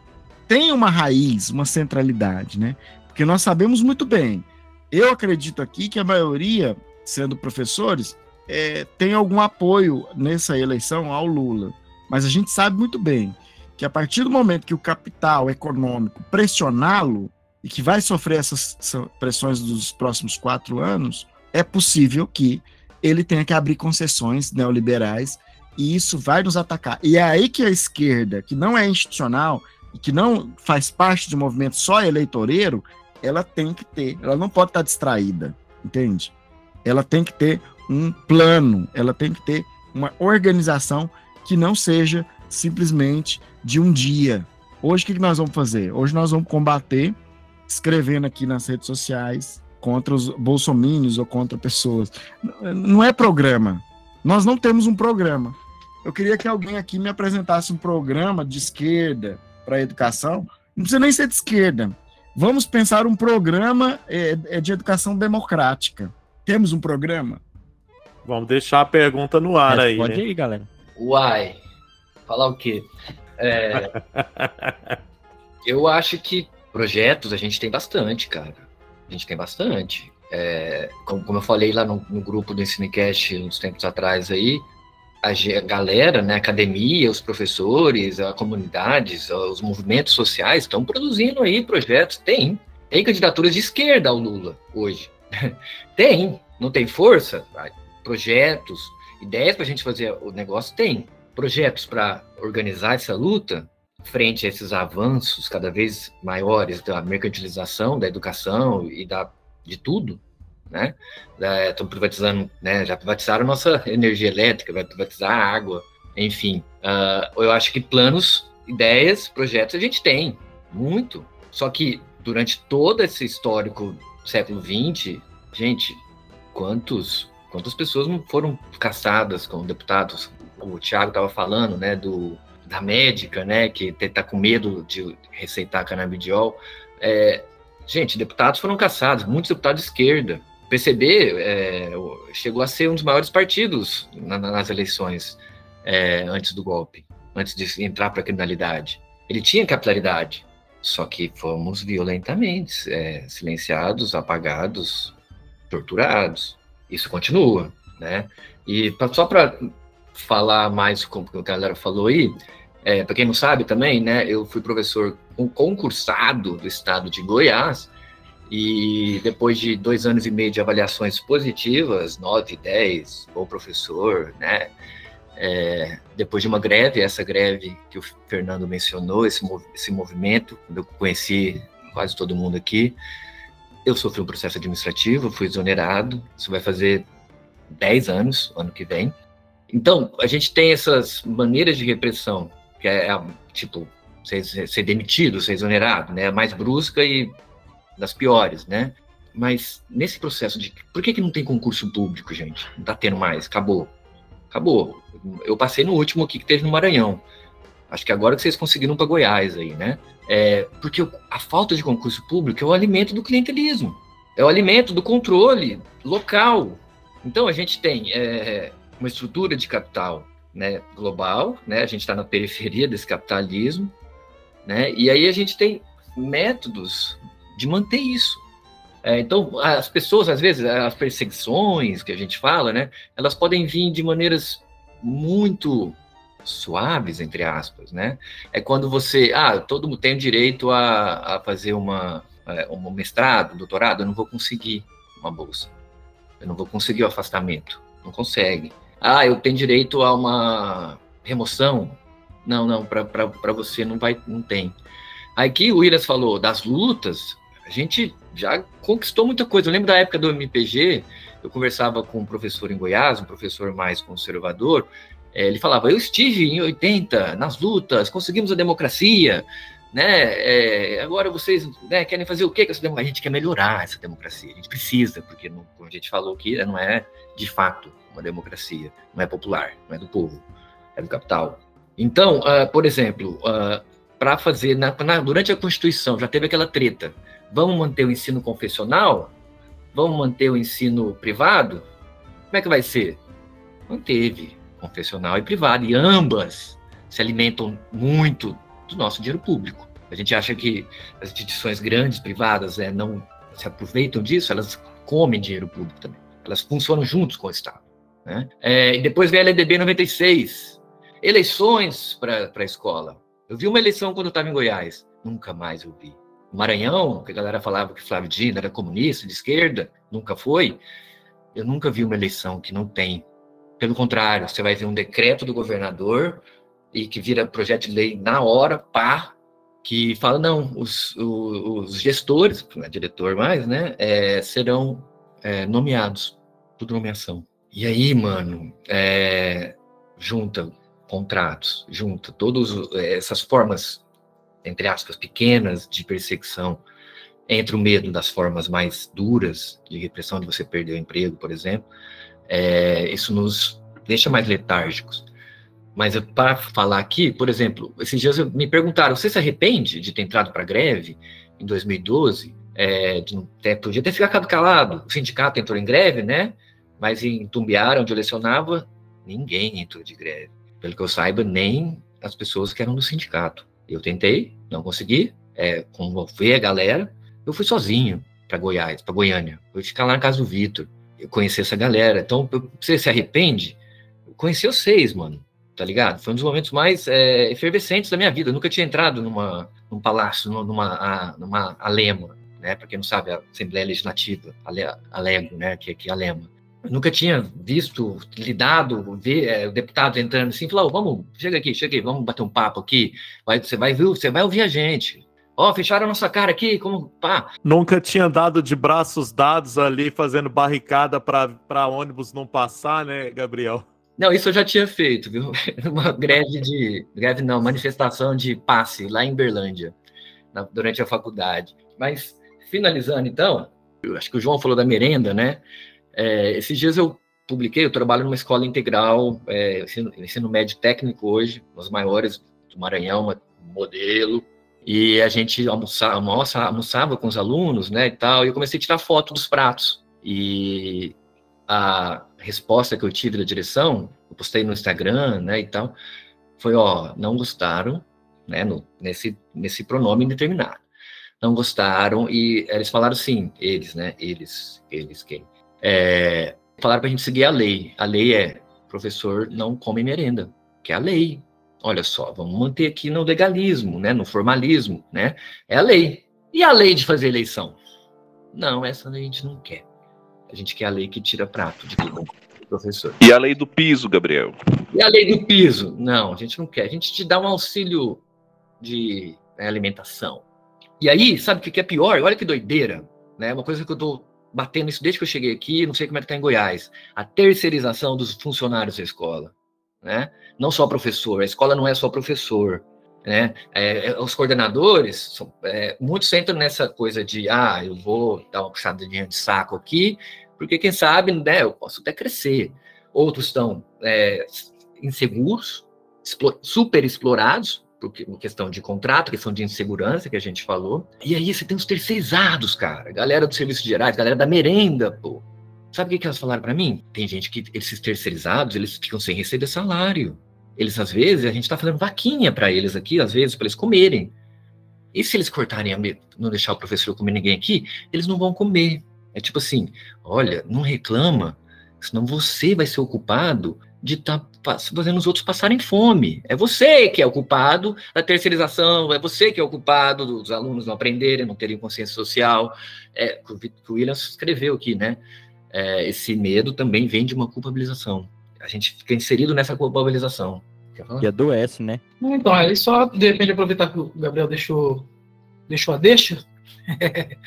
tem uma raiz, uma centralidade, né? Porque nós sabemos muito bem, eu acredito aqui que a maioria, sendo professores, é, tem algum apoio nessa eleição ao Lula. Mas a gente sabe muito bem que a partir do momento que o capital econômico pressioná-lo, e que vai sofrer essas pressões dos próximos quatro anos, é possível que ele tenha que abrir concessões neoliberais e isso vai nos atacar. E é aí que a esquerda, que não é institucional e que não faz parte de um movimento só eleitoreiro, ela tem que ter, ela não pode estar distraída, entende? Ela tem que ter um plano, ela tem que ter uma organização que não seja simplesmente de um dia. Hoje o que nós vamos fazer? Hoje nós vamos combater, escrevendo aqui nas redes sociais, contra os bolsomínios ou contra pessoas. Não é programa. Nós não temos um programa. Eu queria que alguém aqui me apresentasse um programa de esquerda para a educação. Não precisa nem ser de esquerda. Vamos pensar um programa é, é, de educação democrática. Temos um programa? Vamos deixar a pergunta no ar aí. Pode né? ir, galera. Uai, falar o quê? É, eu acho que projetos a gente tem bastante, cara. A gente tem bastante. É, como, como, eu falei lá no, no grupo do Ensinecast uns tempos atrás aí, a, a galera, né, a academia, os professores, a comunidades, os movimentos sociais estão produzindo aí projetos. Tem. Tem candidaturas de esquerda ao Lula hoje. tem. Não tem força? Projetos, ideias para a gente fazer o negócio? Tem. Projetos para organizar essa luta frente a esses avanços cada vez maiores da mercantilização da educação e da, de tudo? né? Estão privatizando, né? Já privatizaram nossa energia elétrica, vai privatizar a água, enfim. Uh, eu acho que planos, ideias, projetos a gente tem, muito. Só que durante todo esse histórico século XX, gente, quantos, quantas pessoas foram caçadas como deputados? O Thiago estava falando, né, do, da médica, né, que está com medo de receitar canabidiol. É, gente, deputados foram caçados, muitos deputados de esquerda, PCB é, chegou a ser um dos maiores partidos na, nas eleições é, antes do golpe, antes de entrar para a criminalidade. Ele tinha capitalidade, só que fomos violentamente é, silenciados, apagados, torturados. Isso continua, né? E pra, só para falar mais com o galera falou aí, é, para quem não sabe também, né? Eu fui professor concursado do estado de Goiás e depois de dois anos e meio de avaliações positivas, 9, 10, bom professor, né? É, depois de uma greve, essa greve que o Fernando mencionou, esse, esse movimento, eu conheci quase todo mundo aqui, eu sofri um processo administrativo, fui exonerado, isso vai fazer 10 anos, ano que vem. Então, a gente tem essas maneiras de repressão, que é, tipo, ser, ser demitido, ser exonerado, né? Mais brusca e das piores, né? Mas nesse processo de. Por que, que não tem concurso público, gente? Não tá tendo mais, acabou. Acabou. Eu passei no último aqui que teve no Maranhão. Acho que agora que vocês conseguiram para Goiás aí, né? É, porque a falta de concurso público é o alimento do clientelismo, é o alimento do controle local. Então a gente tem é, uma estrutura de capital né, global, né? A gente está na periferia desse capitalismo, né? E aí a gente tem métodos de manter isso. É, então, as pessoas, às vezes, as perseguições que a gente fala, né, elas podem vir de maneiras muito suaves, entre aspas, né? É quando você, ah, todo mundo tem o direito a, a fazer uma, é, um mestrado, um doutorado, eu não vou conseguir uma bolsa, eu não vou conseguir o afastamento, não consegue. Ah, eu tenho direito a uma remoção, não, não, para você não vai, não tem. Aqui o Williams falou das lutas, a gente já conquistou muita coisa. Eu lembro da época do MPG, eu conversava com um professor em Goiás, um professor mais conservador, é, ele falava, eu estive em 80 nas lutas, conseguimos a democracia, né? É, agora vocês né, querem fazer o quê com essa democracia? A gente quer melhorar essa democracia, a gente precisa, porque não, como a gente falou aqui, não é de fato uma democracia, não é popular, não é do povo, é do capital. Então, uh, por exemplo, uh, para fazer, na, na, durante a Constituição, já teve aquela treta Vamos manter o ensino confessional? Vamos manter o ensino privado? Como é que vai ser? Manteve confessional e privado, e ambas se alimentam muito do nosso dinheiro público. A gente acha que as instituições grandes, privadas, né, não se aproveitam disso, elas comem dinheiro público também. Elas funcionam juntos com o Estado. Né? É, e depois vem a LDB 96, eleições para a escola. Eu vi uma eleição quando eu estava em Goiás, nunca mais eu vi. Maranhão, que a galera falava que Flávio Dino era comunista, de esquerda, nunca foi. Eu nunca vi uma eleição que não tem. Pelo contrário, você vai ver um decreto do governador e que vira projeto de lei na hora, pá, que fala, não, os, os, os gestores, não é diretor mais, né, é, serão é, nomeados, tudo nomeação. E aí, mano, é, junta contratos, junta todas essas formas, entre aspas, pequenas de perseguição, entre o medo das formas mais duras de repressão, de você perder o emprego, por exemplo, é, isso nos deixa mais letárgicos. Mas para falar aqui, por exemplo, esses dias me perguntaram: você se arrepende de ter entrado para greve em 2012? É, de ter, podia ter ficado calado. O sindicato entrou em greve, né? Mas em Tumbiara, onde eu lecionava, ninguém entrou de greve. Pelo que eu saiba, nem as pessoas que eram do sindicato. Eu tentei, não consegui. É, ver a galera, eu fui sozinho para Goiás, para Goiânia. Eu fui ficar lá na casa do Vitor. Eu conheci essa galera. Então, você se arrepende? Eu conheci vocês, mano tá ligado? Foi um dos momentos mais é, efervescentes da minha vida. Eu nunca tinha entrado numa, num palácio, numa, a, numa alema, né? Para quem não sabe, a Assembleia Legislativa, Alego, né? Que, que é alema. Eu nunca tinha visto, lidado, ver é, o deputado entrando assim, falou, oh, vamos, chega aqui, chega aqui, vamos bater um papo aqui. Vai, você vai ver, você vai ouvir a gente. Ó, oh, fecharam a nossa cara aqui, como pá. Nunca tinha andado de braços dados ali, fazendo barricada para ônibus não passar, né, Gabriel? Não, isso eu já tinha feito, viu? Uma greve de. Greve não, manifestação de passe lá em Berlândia, na, durante a faculdade. Mas, finalizando então, acho que o João falou da merenda, né? É, esses dias eu publiquei, eu trabalho numa escola integral, é, ensino, ensino médio técnico hoje, os maiores do Maranhão, modelo, e a gente almoça, almoça, almoçava com os alunos, né, e tal, e eu comecei a tirar foto dos pratos. E a resposta que eu tive da direção, eu postei no Instagram, né, e tal, foi, ó, não gostaram, né, no, nesse, nesse pronome indeterminado. Não gostaram e eles falaram sim, eles, né, eles, eles quem? É, falaram pra gente seguir a lei. A lei é, professor não come merenda, que é a lei. Olha só, vamos manter aqui no legalismo, né, no formalismo, né, é a lei. E a lei de fazer eleição? Não, essa a gente não quer. A gente quer a lei que tira prato de todo professor. E a lei do piso, Gabriel? E a lei do piso? Não, a gente não quer. A gente te dá um auxílio de né, alimentação. E aí, sabe o que é pior? Olha que doideira. Né? Uma coisa que eu tô batendo isso desde que eu cheguei aqui, não sei como é que tá em Goiás. A terceirização dos funcionários da escola. Né? Não só professor, a escola não é só professor. Né? É, é os coordenadores, é, muitos entram nessa coisa de, ah, eu vou dar uma puxada de saco aqui, porque quem sabe, né, eu posso até crescer. Outros estão é, inseguros, super explorados, questão de contrato, questão de insegurança que a gente falou. E aí você tem os terceirizados, cara, galera do serviço gerais, galera da merenda, pô. Sabe o que, elas falaram para mim? Tem gente que esses terceirizados, eles ficam sem receber salário. Eles às vezes a gente está fazendo vaquinha para eles aqui, às vezes para eles comerem. E se eles cortarem a não deixar o professor comer ninguém aqui, eles não vão comer. É tipo assim, olha, não reclama, senão você vai ser o culpado de estar tá fazendo os outros passarem fome. É você que é o culpado da terceirização, é você que é o culpado dos alunos não aprenderem, não terem consciência social. É, o Williams escreveu aqui, né? É, esse medo também vem de uma culpabilização. A gente fica inserido nessa culpabilização. E adoece, né? Então, aí só, de repente, aproveitar que o Gabriel deixou, deixou a deixa,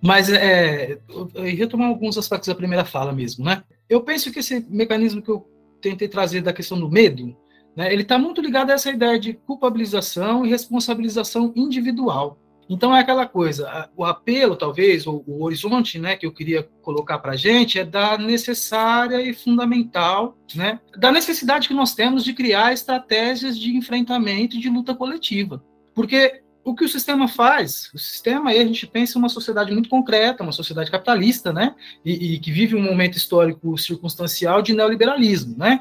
Mas é, eu retomar alguns aspectos da primeira fala mesmo, né? Eu penso que esse mecanismo que eu tentei trazer da questão do medo, né, ele está muito ligado a essa ideia de culpabilização e responsabilização individual. Então é aquela coisa, o apelo talvez, ou o horizonte, né, que eu queria colocar para a gente é da necessária e fundamental, né, da necessidade que nós temos de criar estratégias de enfrentamento e de luta coletiva, porque o que o sistema faz? O sistema, aí a gente pensa uma sociedade muito concreta, uma sociedade capitalista, né? E, e, que vive um momento histórico circunstancial de neoliberalismo, né?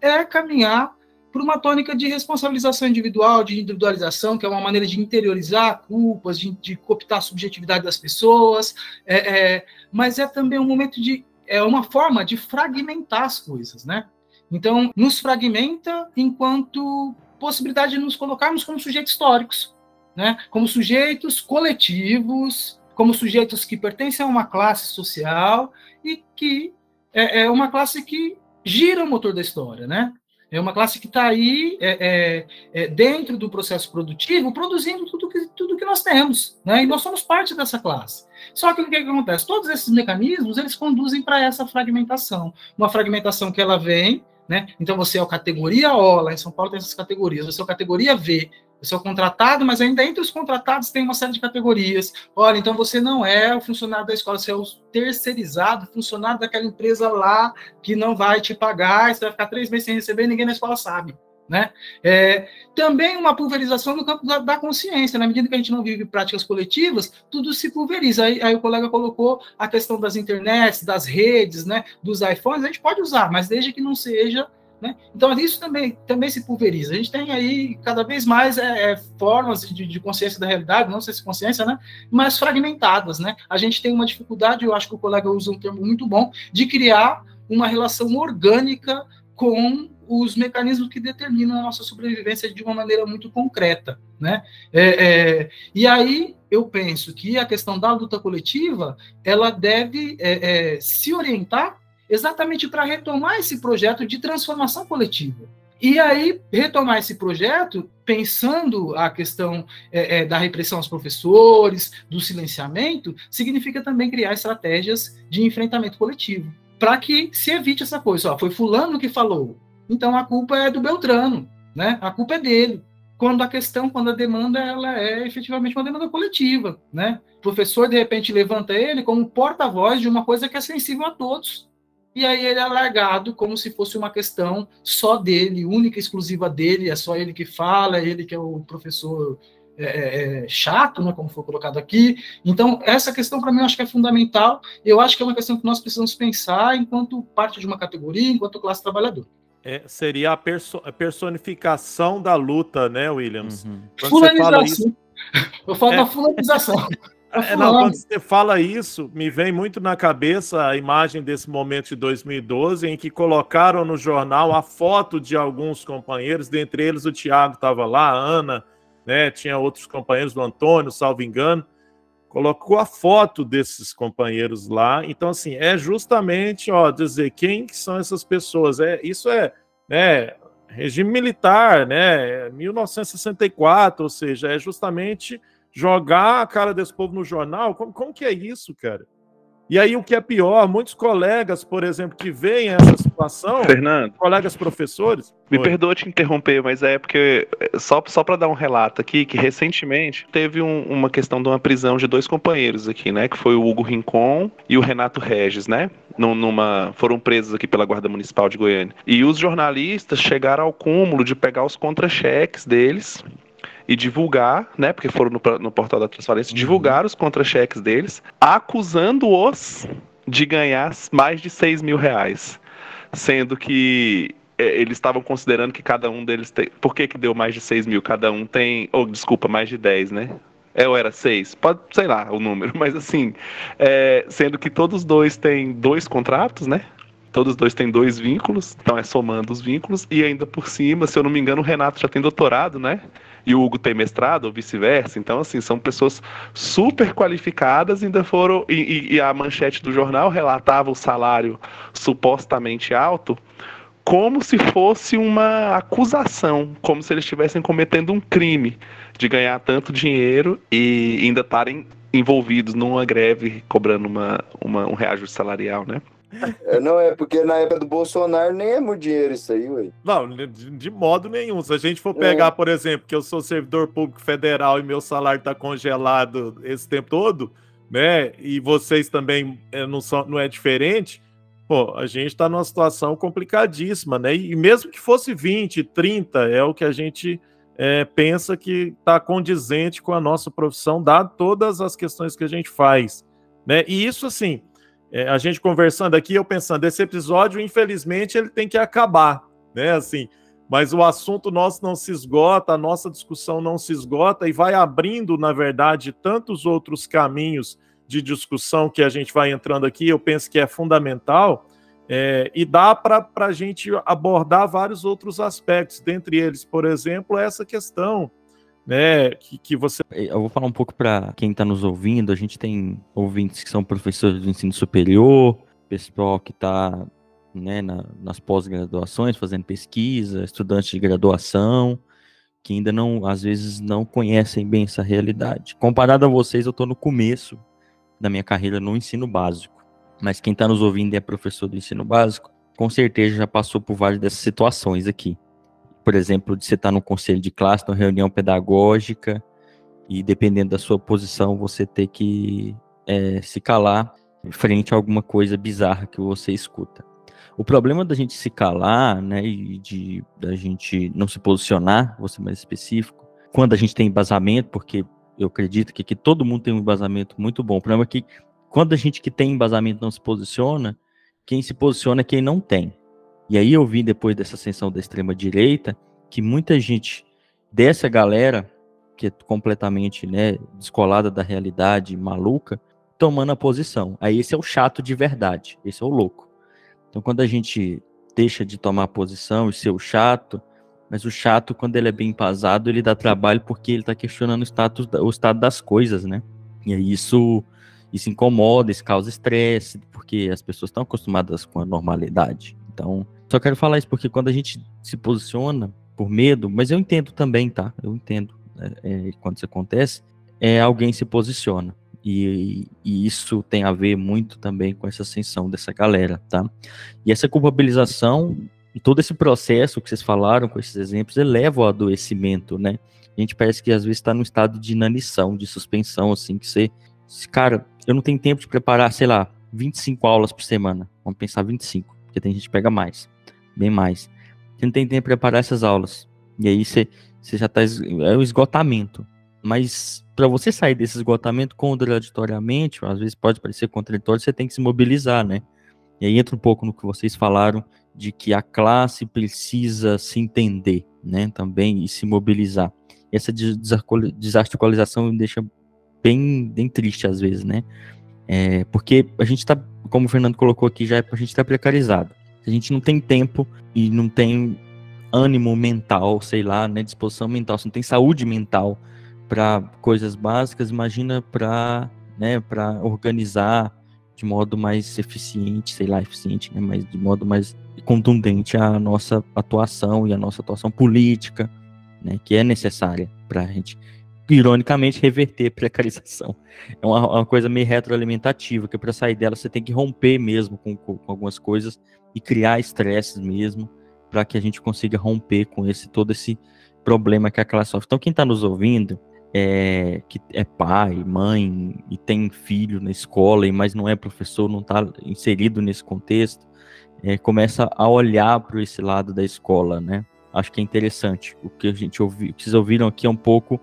É caminhar por uma tônica de responsabilização individual, de individualização, que é uma maneira de interiorizar culpas, de, de cooptar a subjetividade das pessoas, é, é, mas é também um momento de. É uma forma de fragmentar as coisas, né? Então, nos fragmenta enquanto possibilidade de nos colocarmos como sujeitos históricos, né? como sujeitos coletivos, como sujeitos que pertencem a uma classe social e que é, é uma classe que gira o motor da história, né? É uma classe que está aí é, é, é, dentro do processo produtivo, produzindo tudo que, tudo que nós temos, né? E nós somos parte dessa classe. Só que o que, acontece? Todos esses mecanismos eles conduzem para essa fragmentação, uma fragmentação que ela vem né? Então você é o categoria O, lá em São Paulo tem essas categorias, você é o categoria V, você o contratado, mas ainda entre os contratados tem uma série de categorias. Olha, então você não é o funcionário da escola, você é o terceirizado, funcionário daquela empresa lá que não vai te pagar, você vai ficar três meses sem receber, ninguém na escola sabe. Né? É, também uma pulverização no campo da, da, consciência, na medida que a gente não vive práticas coletivas, tudo se pulveriza. Aí, aí, o colega colocou a questão das internets, das redes, né, dos iPhones, a gente pode usar, mas desde que não seja. Né? Então, isso também, também se pulveriza. A gente tem aí cada vez mais é, é, formas de, de, consciência da realidade, não sei se consciência, né, mas fragmentadas. Né? A gente tem uma dificuldade, eu acho que o colega usa um termo muito bom, de criar uma relação orgânica com os mecanismos que determinam a nossa sobrevivência de uma maneira muito concreta, né? É, é, e aí eu penso que a questão da luta coletiva ela deve é, é se orientar exatamente para retomar esse projeto de transformação coletiva. E aí, retomar esse projeto, pensando a questão é, é, da repressão aos professores, do silenciamento, significa também criar estratégias de enfrentamento coletivo, para que se evite essa coisa. Ó, foi Fulano que falou, então a culpa é do Beltrano, né? A culpa é dele. Quando a questão, quando a demanda ela é efetivamente uma demanda coletiva, né? O professor de repente levanta ele como porta-voz de uma coisa que é sensível a todos. E aí ele é largado como se fosse uma questão só dele, única e exclusiva dele, é só ele que fala, é ele que é o professor é, é, é chato, né, como foi colocado aqui. Então, essa questão para mim eu acho que é fundamental. Eu acho que é uma questão que nós precisamos pensar enquanto parte de uma categoria, enquanto classe trabalhadora. É, seria a, perso a, personificação da luta, né, Williams? Uhum. Quando fala isso... Eu falo é... da fulanização. É, não, quando você fala isso, me vem muito na cabeça a imagem desse momento de 2012, em que colocaram no jornal a foto de alguns companheiros, dentre eles o Tiago estava lá, a Ana, né, tinha outros companheiros do Antônio, salvo engano, colocou a foto desses companheiros lá. Então, assim, é justamente, ó, dizer quem que são essas pessoas. É, isso é, né, regime militar, né, 1964, ou seja, é justamente jogar a cara desse povo no jornal. Como, como que é isso, cara? E aí, o que é pior, muitos colegas, por exemplo, que veem essa situação, Fernando, colegas professores. Me Oi. perdoa te interromper, mas é porque, só, só para dar um relato aqui, que recentemente teve um, uma questão de uma prisão de dois companheiros aqui, né? Que foi o Hugo Rincon e o Renato Regis, né? Numa, foram presos aqui pela Guarda Municipal de Goiânia. E os jornalistas chegaram ao cúmulo de pegar os contra-cheques deles e divulgar, né? Porque foram no, no portal da transparência, uhum. divulgar os contra-cheques deles, acusando-os de ganhar mais de 6 mil reais. Sendo que é, eles estavam considerando que cada um deles tem. Por que, que deu mais de 6 mil? Cada um tem. Ou, oh, desculpa, mais de 10, né? É, ou era 6? Pode, sei lá o número, mas assim. É, sendo que todos dois têm dois contratos, né? Todos dois têm dois vínculos, então é somando os vínculos, e ainda por cima, se eu não me engano, o Renato já tem doutorado, né? E o Hugo tem mestrado, ou vice-versa. Então, assim, são pessoas super qualificadas, ainda foram. E, e, a manchete do jornal relatava o salário supostamente alto como se fosse uma acusação, como se eles estivessem cometendo um crime de ganhar tanto dinheiro e ainda estarem envolvidos numa greve cobrando uma, uma, um reajuste salarial, né? É, não, é porque na época do Bolsonaro nem é muito dinheiro isso aí, ué. Não, de, de, modo nenhum. Se a gente for pegar, é. por exemplo, que eu sou servidor público federal e meu salário está congelado esse tempo todo, né? E vocês também é, não, são, não é diferente, pô, a gente está numa situação complicadíssima, né? E mesmo que fosse 20, 30, é o que a gente é, pensa que está condizente com a nossa profissão, dado todas as questões que a gente faz. Né? E isso, assim, é, a gente conversando aqui, eu pensando, esse episódio, infelizmente, ele tem que acabar, né? Assim, mas o assunto nosso não se esgota, a nossa discussão não se esgota e vai abrindo, na verdade, tantos outros caminhos de discussão que a gente vai entrando aqui, eu penso que é fundamental, é, e dá para a gente abordar vários outros aspectos, dentre eles, por exemplo, essa questão né, que, que você. Eu vou falar um pouco para quem está nos ouvindo. A gente tem ouvintes que são professores do ensino superior, pessoal que está né, na, nas pós-graduações fazendo pesquisa, estudantes de graduação que ainda não, às vezes, não conhecem bem essa realidade. Comparado a vocês, eu estou no começo da minha carreira no ensino básico. Mas quem está nos ouvindo e é professor do ensino básico, com certeza já passou por várias dessas situações aqui. Por exemplo, de você estar tá no conselho de classe, numa reunião pedagógica, e dependendo da sua posição, você ter que é, se calar frente a alguma coisa bizarra que você escuta. O problema da gente se calar, né, e de da gente não se posicionar, vou ser mais específico, quando a gente tem embasamento, porque eu acredito que aqui todo mundo tem um embasamento muito bom. O problema é que quando a gente que tem embasamento não se posiciona, quem se posiciona é quem não tem. E aí eu vi depois dessa ascensão da extrema direita que muita gente dessa galera que é completamente, né, descolada da realidade, maluca, tomando a posição. Aí esse é o chato de verdade, esse é o louco. Então quando a gente deixa de tomar posição e ser o chato, mas o chato quando ele é bem embasado, ele dá trabalho porque ele está questionando o status o estado das coisas, né? E aí isso isso incomoda, isso causa estresse, porque as pessoas estão acostumadas com a normalidade. Então, só quero falar isso porque quando a gente se posiciona por medo, mas eu entendo também, tá? Eu entendo é, é, quando isso acontece, é alguém se posiciona. E, e, isso tem a ver muito também com essa ascensão dessa galera, tá? E essa culpabilização todo esse processo que vocês falaram com esses exemplos eleva o adoecimento, né? A gente parece que às vezes está num estado de inanição, de suspensão, assim, que você cara, eu não tenho tempo de preparar, sei lá, 25 aulas por semana. Vamos pensar 25, porque tem gente que pega mais, bem mais. Você não tem tempo de preparar essas aulas. E aí você, você já tá. É o esgotamento. Mas para você sair desse esgotamento contraditoriamente, às vezes pode parecer contraditório, você tem que se mobilizar, né? E aí entra um pouco no que vocês falaram de que a classe precisa se entender, né? Também e se mobilizar. Essa desarticulação me deixa bem, bem triste às vezes, né? É, porque a gente tá, como o Fernando colocou aqui, já é, a gente tá precarizado. A gente não tem tempo e não tem ânimo mental, sei lá, né, disposição mental, se não tem saúde mental para coisas básicas, imagina para, né, para organizar de modo mais eficiente, sei lá, eficiente, né, mas de modo mais contundente a nossa atuação e a nossa atuação política, né, que é necessária para a gente ironicamente, reverter precarização. É uma, uma coisa meio retroalimentativa, que para sair dela você tem que romper mesmo com, com, algumas coisas e criar estresses mesmo, para que a gente consiga romper com esse todo esse problema que a classe sofre. Então, quem está nos ouvindo, é, que é pai, mãe e tem filho na escola, mas não é professor, não está inserido nesse contexto, é, começa a olhar para esse lado da escola, né? Acho que é interessante. O que a gente ouviu, o que vocês ouviram aqui é um pouco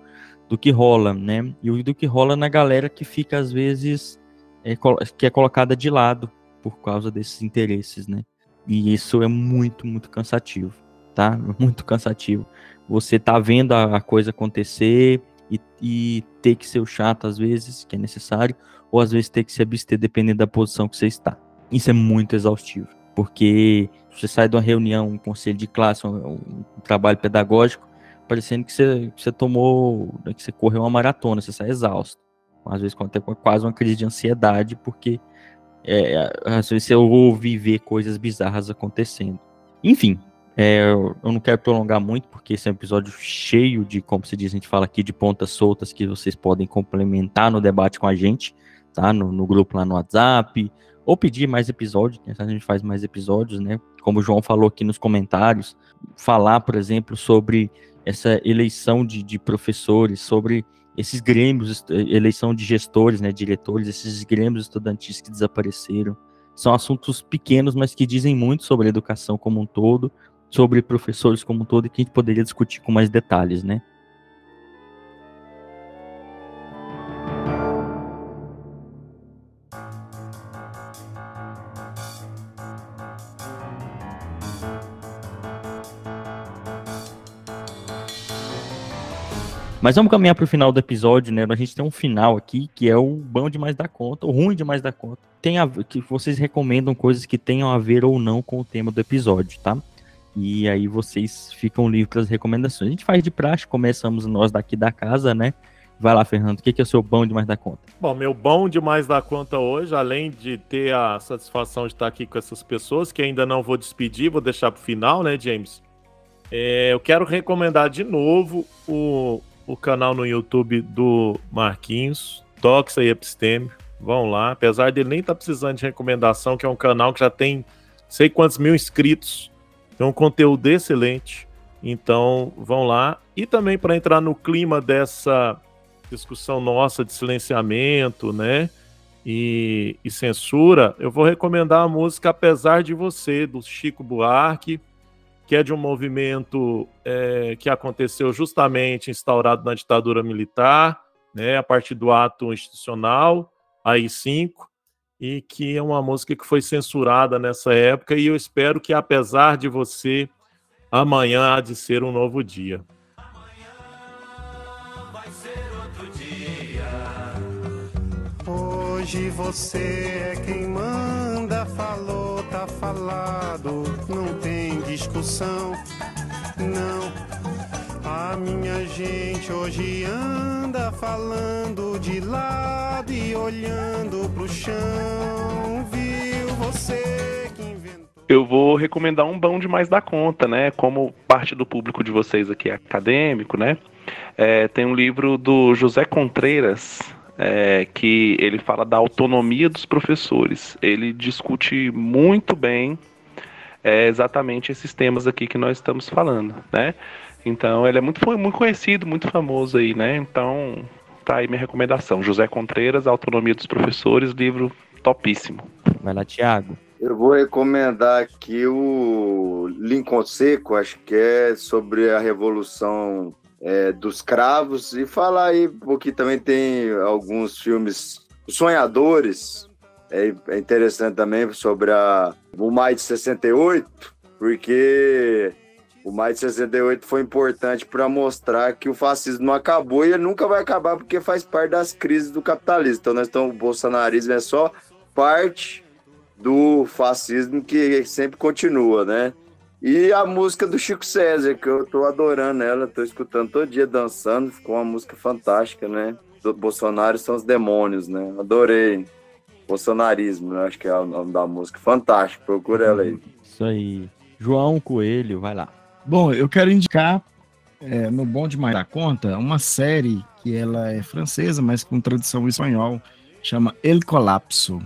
do que rola, né? E do que rola na galera que fica, às vezes, é, que é colocada de lado por causa desses interesses, né? E isso é muito, muito cansativo, tá? Muito cansativo. Você tá vendo a, coisa acontecer e, e, ter que ser o chato às vezes, que é necessário, ou às vezes ter que se abster dependendo da posição que você está. Isso é muito exaustivo, porque você sai de uma reunião, um conselho de classe, um, um trabalho pedagógico, parecendo que você, que você tomou, né, que você correu uma maratona, você sai exausto. Às vezes até quase uma crise de ansiedade, porque é, às vezes você ouve e vê coisas bizarras acontecendo. Enfim, é, eu não quero prolongar muito, porque esse é um episódio cheio de, como se diz, a gente fala aqui, de pontas soltas que vocês podem complementar no debate com a gente, tá? No, no grupo lá no WhatsApp, ou pedir mais episódios, a gente faz mais episódios, né? Como o João falou aqui nos comentários, falar, por exemplo, sobre essa eleição de, de professores, sobre esses grêmios, eleição de gestores, né, diretores, esses grêmios estudantis que desapareceram. São assuntos pequenos, mas que dizem muito sobre a educação como um todo sobre professores como um todo e que a gente poderia discutir com mais detalhes, né? Mas vamos caminhar para o final do episódio, né? A gente tem um final aqui que é o bom demais da conta, o ruim demais da conta. Tem a, que vocês recomendam coisas que tenham a ver ou não com o tema do episódio, tá? E aí vocês ficam livres para as recomendações. A gente faz de praxe, começamos nós daqui da casa, né? Vai lá, Fernando, o que, é o seu bom demais da conta? Bom, meu bom demais da conta hoje, além de ter a satisfação de estar aqui com essas pessoas, que ainda não vou despedir, vou deixar para o final, né, James? É, eu quero recomendar de novo o, o canal no YouTube do Marquinhos, Doxa e Episteme. Vão lá, apesar dele nem estar tá precisando de recomendação, que é um canal que já tem sei quantos mil inscritos, tem um conteúdo excelente. Então, vão lá. E também para entrar no clima dessa discussão nossa de silenciamento, né? E, e, censura, eu vou recomendar a música Apesar de Você, do Chico Buarque que é de um movimento é, que aconteceu justamente instaurado na ditadura militar, né, a partir do ato institucional, AI-5, e que é uma música que foi censurada nessa época, e eu espero que, apesar de você, amanhã há de ser um novo dia. Hoje você é quem manda, falou, tá falado, discussão, não. A minha gente hoje anda falando de lado e olhando pro chão, viu você que inventou. Eu vou recomendar um bom demais da conta, né? Como parte do público de vocês aqui é acadêmico, né? É, tem um livro do José Contreiras, é, que ele fala da autonomia dos professores. Ele discute muito bem é, exatamente esses temas aqui que nós estamos falando, né? Então ele é muito, foi muito conhecido, muito famoso aí, né? Então tá aí minha recomendação. José Contreiras, Autonomia dos Professores, livro topíssimo. Vai lá, Tiago. Eu vou recomendar aqui o Lincoln Seco, acho que é sobre a Revolução é, dos cravos e falar aí, porque também tem alguns filmes sonhadores, é, é interessante também sobre a, o Maio de 68, porque o Maio de 68 foi importante para mostrar que o fascismo não acabou e ele nunca vai acabar porque faz parte das crises do capitalismo. Então nós estamos, o bolsonarismo é só parte do fascismo que sempre continua, né? E a música do Chico César, que eu tô adorando ela, tô escutando todo dia dançando, ficou uma música fantástica, né? Do Bolsonaro são os demônios, né? Adorei. Bolsonarismo, né? acho que é o nome da música. Fantástico, procura ela aí. Isso aí. João Coelho, vai lá. Bom, eu quero indicar é, no Bom Demais da Conta uma série que ela é francesa, mas com tradução em espanhol, chama El Colapso.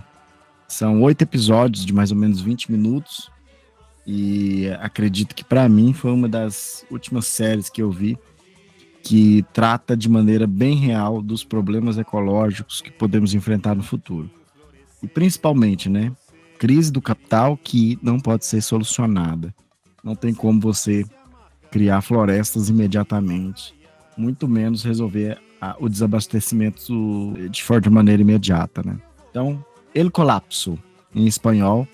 São oito episódios de mais ou menos 20 minutos e acredito que para mim foi uma das últimas séries que eu vi que trata de maneira bem real dos problemas ecológicos que podemos enfrentar no futuro. E principalmente, né, crise do capital que não pode ser solucionada. Não tem como você criar florestas imediatamente, muito menos resolver a, o desabastecimento de forma maneira imediata, né? Então, El Colapso, em espanhol,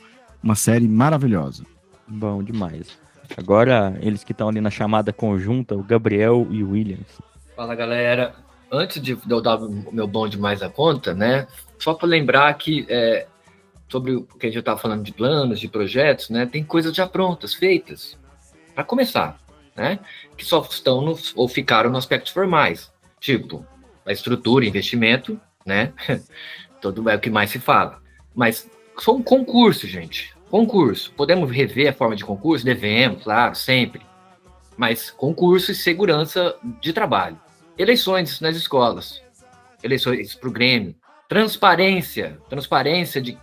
uma série maravilhosa. Bom demais. Agora, eles que estão ali na chamada conjunta, o Gabriel e o Williams. Fala, galera. Antes de eu dar o meu bom demais a conta, né? Só para lembrar que é, sobre o que a gente estava falando de planos, de projetos, né? Tem coisas já prontas, feitas. Para começar, né? Que só estão no, ou ficaram no aspectos formais. Tipo, a estrutura, investimento, né? Todo é o que mais se fala. Mas só um concurso, gente. Concurso. Podemos rever a forma de concurso? Devemos, claro, sempre. Mas concurso e segurança de trabalho. Eleições nas escolas. Eleições para o Grêmio. Transparência. Transparência de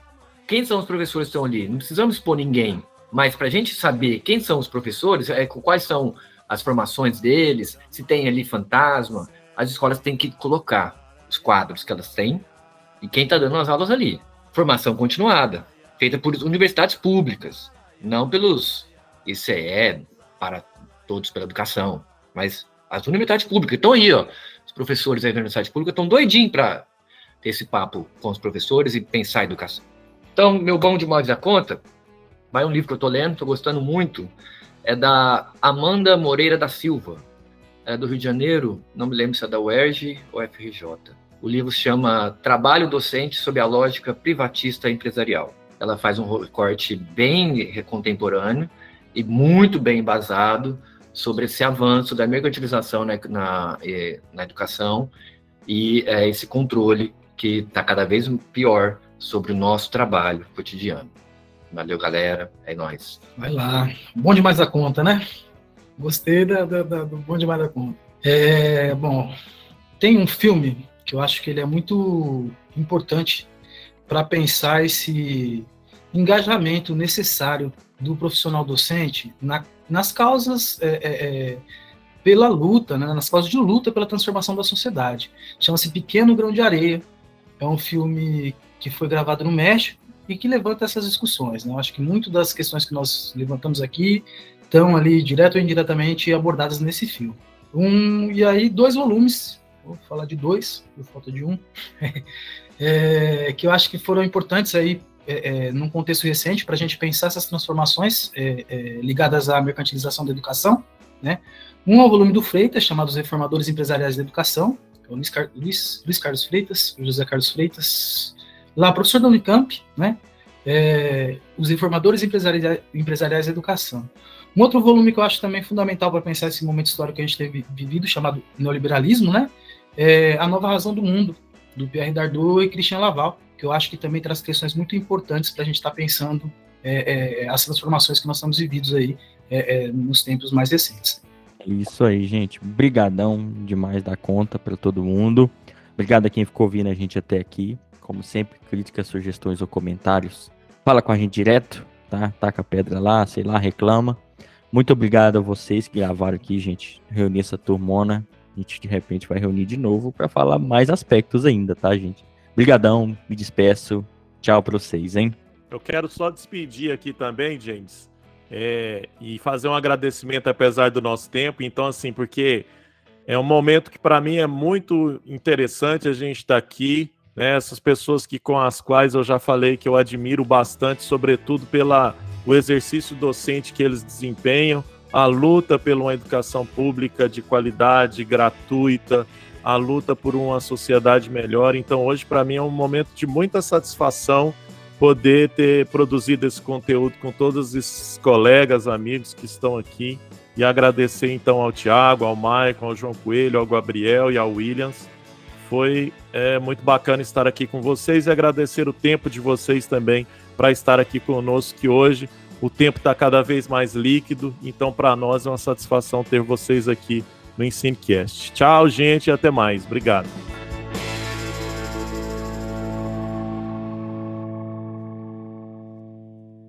quem são os professores que estão ali. Não precisamos expor ninguém. Mas para a gente saber quem são os professores, é, quais são as formações deles, se tem ali fantasma, as escolas têm que colocar os quadros que elas têm e quem está dando as aulas ali. Formação continuada feita por universidades públicas, não pelos ICE, para todos pela educação, mas as universidades públicas estão aí, ó. Os professores da universidade pública estão doidinhos ter esse papo com os professores e pensar a educação. Então, meu bom de modo da conta, vai um livro que eu estou lendo, estou gostando muito, é da Amanda Moreira da Silva, é do Rio de Janeiro, não me lembro se é da UERJ ou FRJ. O livro chama Trabalho Docente sob a Lógica Privatista Empresarial. Ela faz um recorte bem contemporâneo e muito bem embasado sobre esse avanço da mercantilização na, na, na educação e é, esse controle que está cada vez pior sobre o nosso trabalho cotidiano. Valeu, galera. É nóis. Vai lá. Bom demais da conta, né? Gostei da, da, da, do bom demais da conta. É, bom, tem um filme que eu acho que ele é muito importante para pensar esse engajamento necessário do profissional docente na, nas causas é, é, é, pela luta, né, nas causas de luta pela transformação da sociedade. Chama-se Pequeno Grão de Areia. É um filme que foi gravado no México e que levanta essas discussões. Né? Eu acho que muito das questões que nós levantamos aqui estão ali, direto ou indiretamente, abordadas nesse filme. Um, e aí, dois volumes, vou falar de dois, por falta de um, é, que eu acho que foram importantes aí é, é, num contexto recente para a gente pensar essas transformações é, é, ligadas à mercantilização da educação. Né? Um é o volume do Freitas, chamado Os Reformadores Empresariais da Educação, Luiz, Car Luiz, Luiz Carlos Freitas, José Carlos Freitas, lá professor da Unicamp, né? É, os informadores empresariais, empresariais da educação. Um outro volume que eu acho também fundamental para pensar esse momento histórico que a gente teve vivido, chamado neoliberalismo, né? É A Nova Razão do Mundo, do Pierre Dardot e Christian Laval, que eu acho que também traz questões muito importantes para a gente estar tá pensando é, é, as transformações que nós estamos vividos aí é, é, nos tempos mais recentes. Isso aí, gente. Brigadão demais da conta para todo mundo. Obrigado a quem ficou ouvindo a gente até aqui. Como sempre, críticas, sugestões ou comentários, fala com a gente direto, tá? Taca a pedra lá, sei lá, reclama. Muito obrigado a vocês que gravaram aqui, gente. Reunir essa turmona. A gente de repente vai reunir de novo para falar mais aspectos ainda, tá, gente? Obrigadão, me despeço. Tchau para vocês, hein? Eu quero só despedir aqui também, James, é, e fazer um agradecimento apesar do nosso tempo. Então, assim, porque é um momento que para mim é muito interessante a gente estar tá aqui né, essas pessoas que com as quais eu já falei que eu admiro bastante, sobretudo pela o exercício docente que eles desempenham, a luta pela uma educação pública de qualidade, gratuita, a luta por uma sociedade melhor. Então, hoje, para mim, é um momento de muita satisfação poder ter produzido esse conteúdo com todos esses colegas, amigos que estão aqui. E agradecer, então, ao Tiago, ao Maicon, ao João Coelho, ao Gabriel e ao Williams foi é, muito bacana estar aqui com vocês e agradecer o tempo de vocês também para estar aqui conosco, que hoje o tempo está cada vez mais líquido, então para nós é uma satisfação ter vocês aqui no EnsineCast. Tchau, gente, e até mais. Obrigado.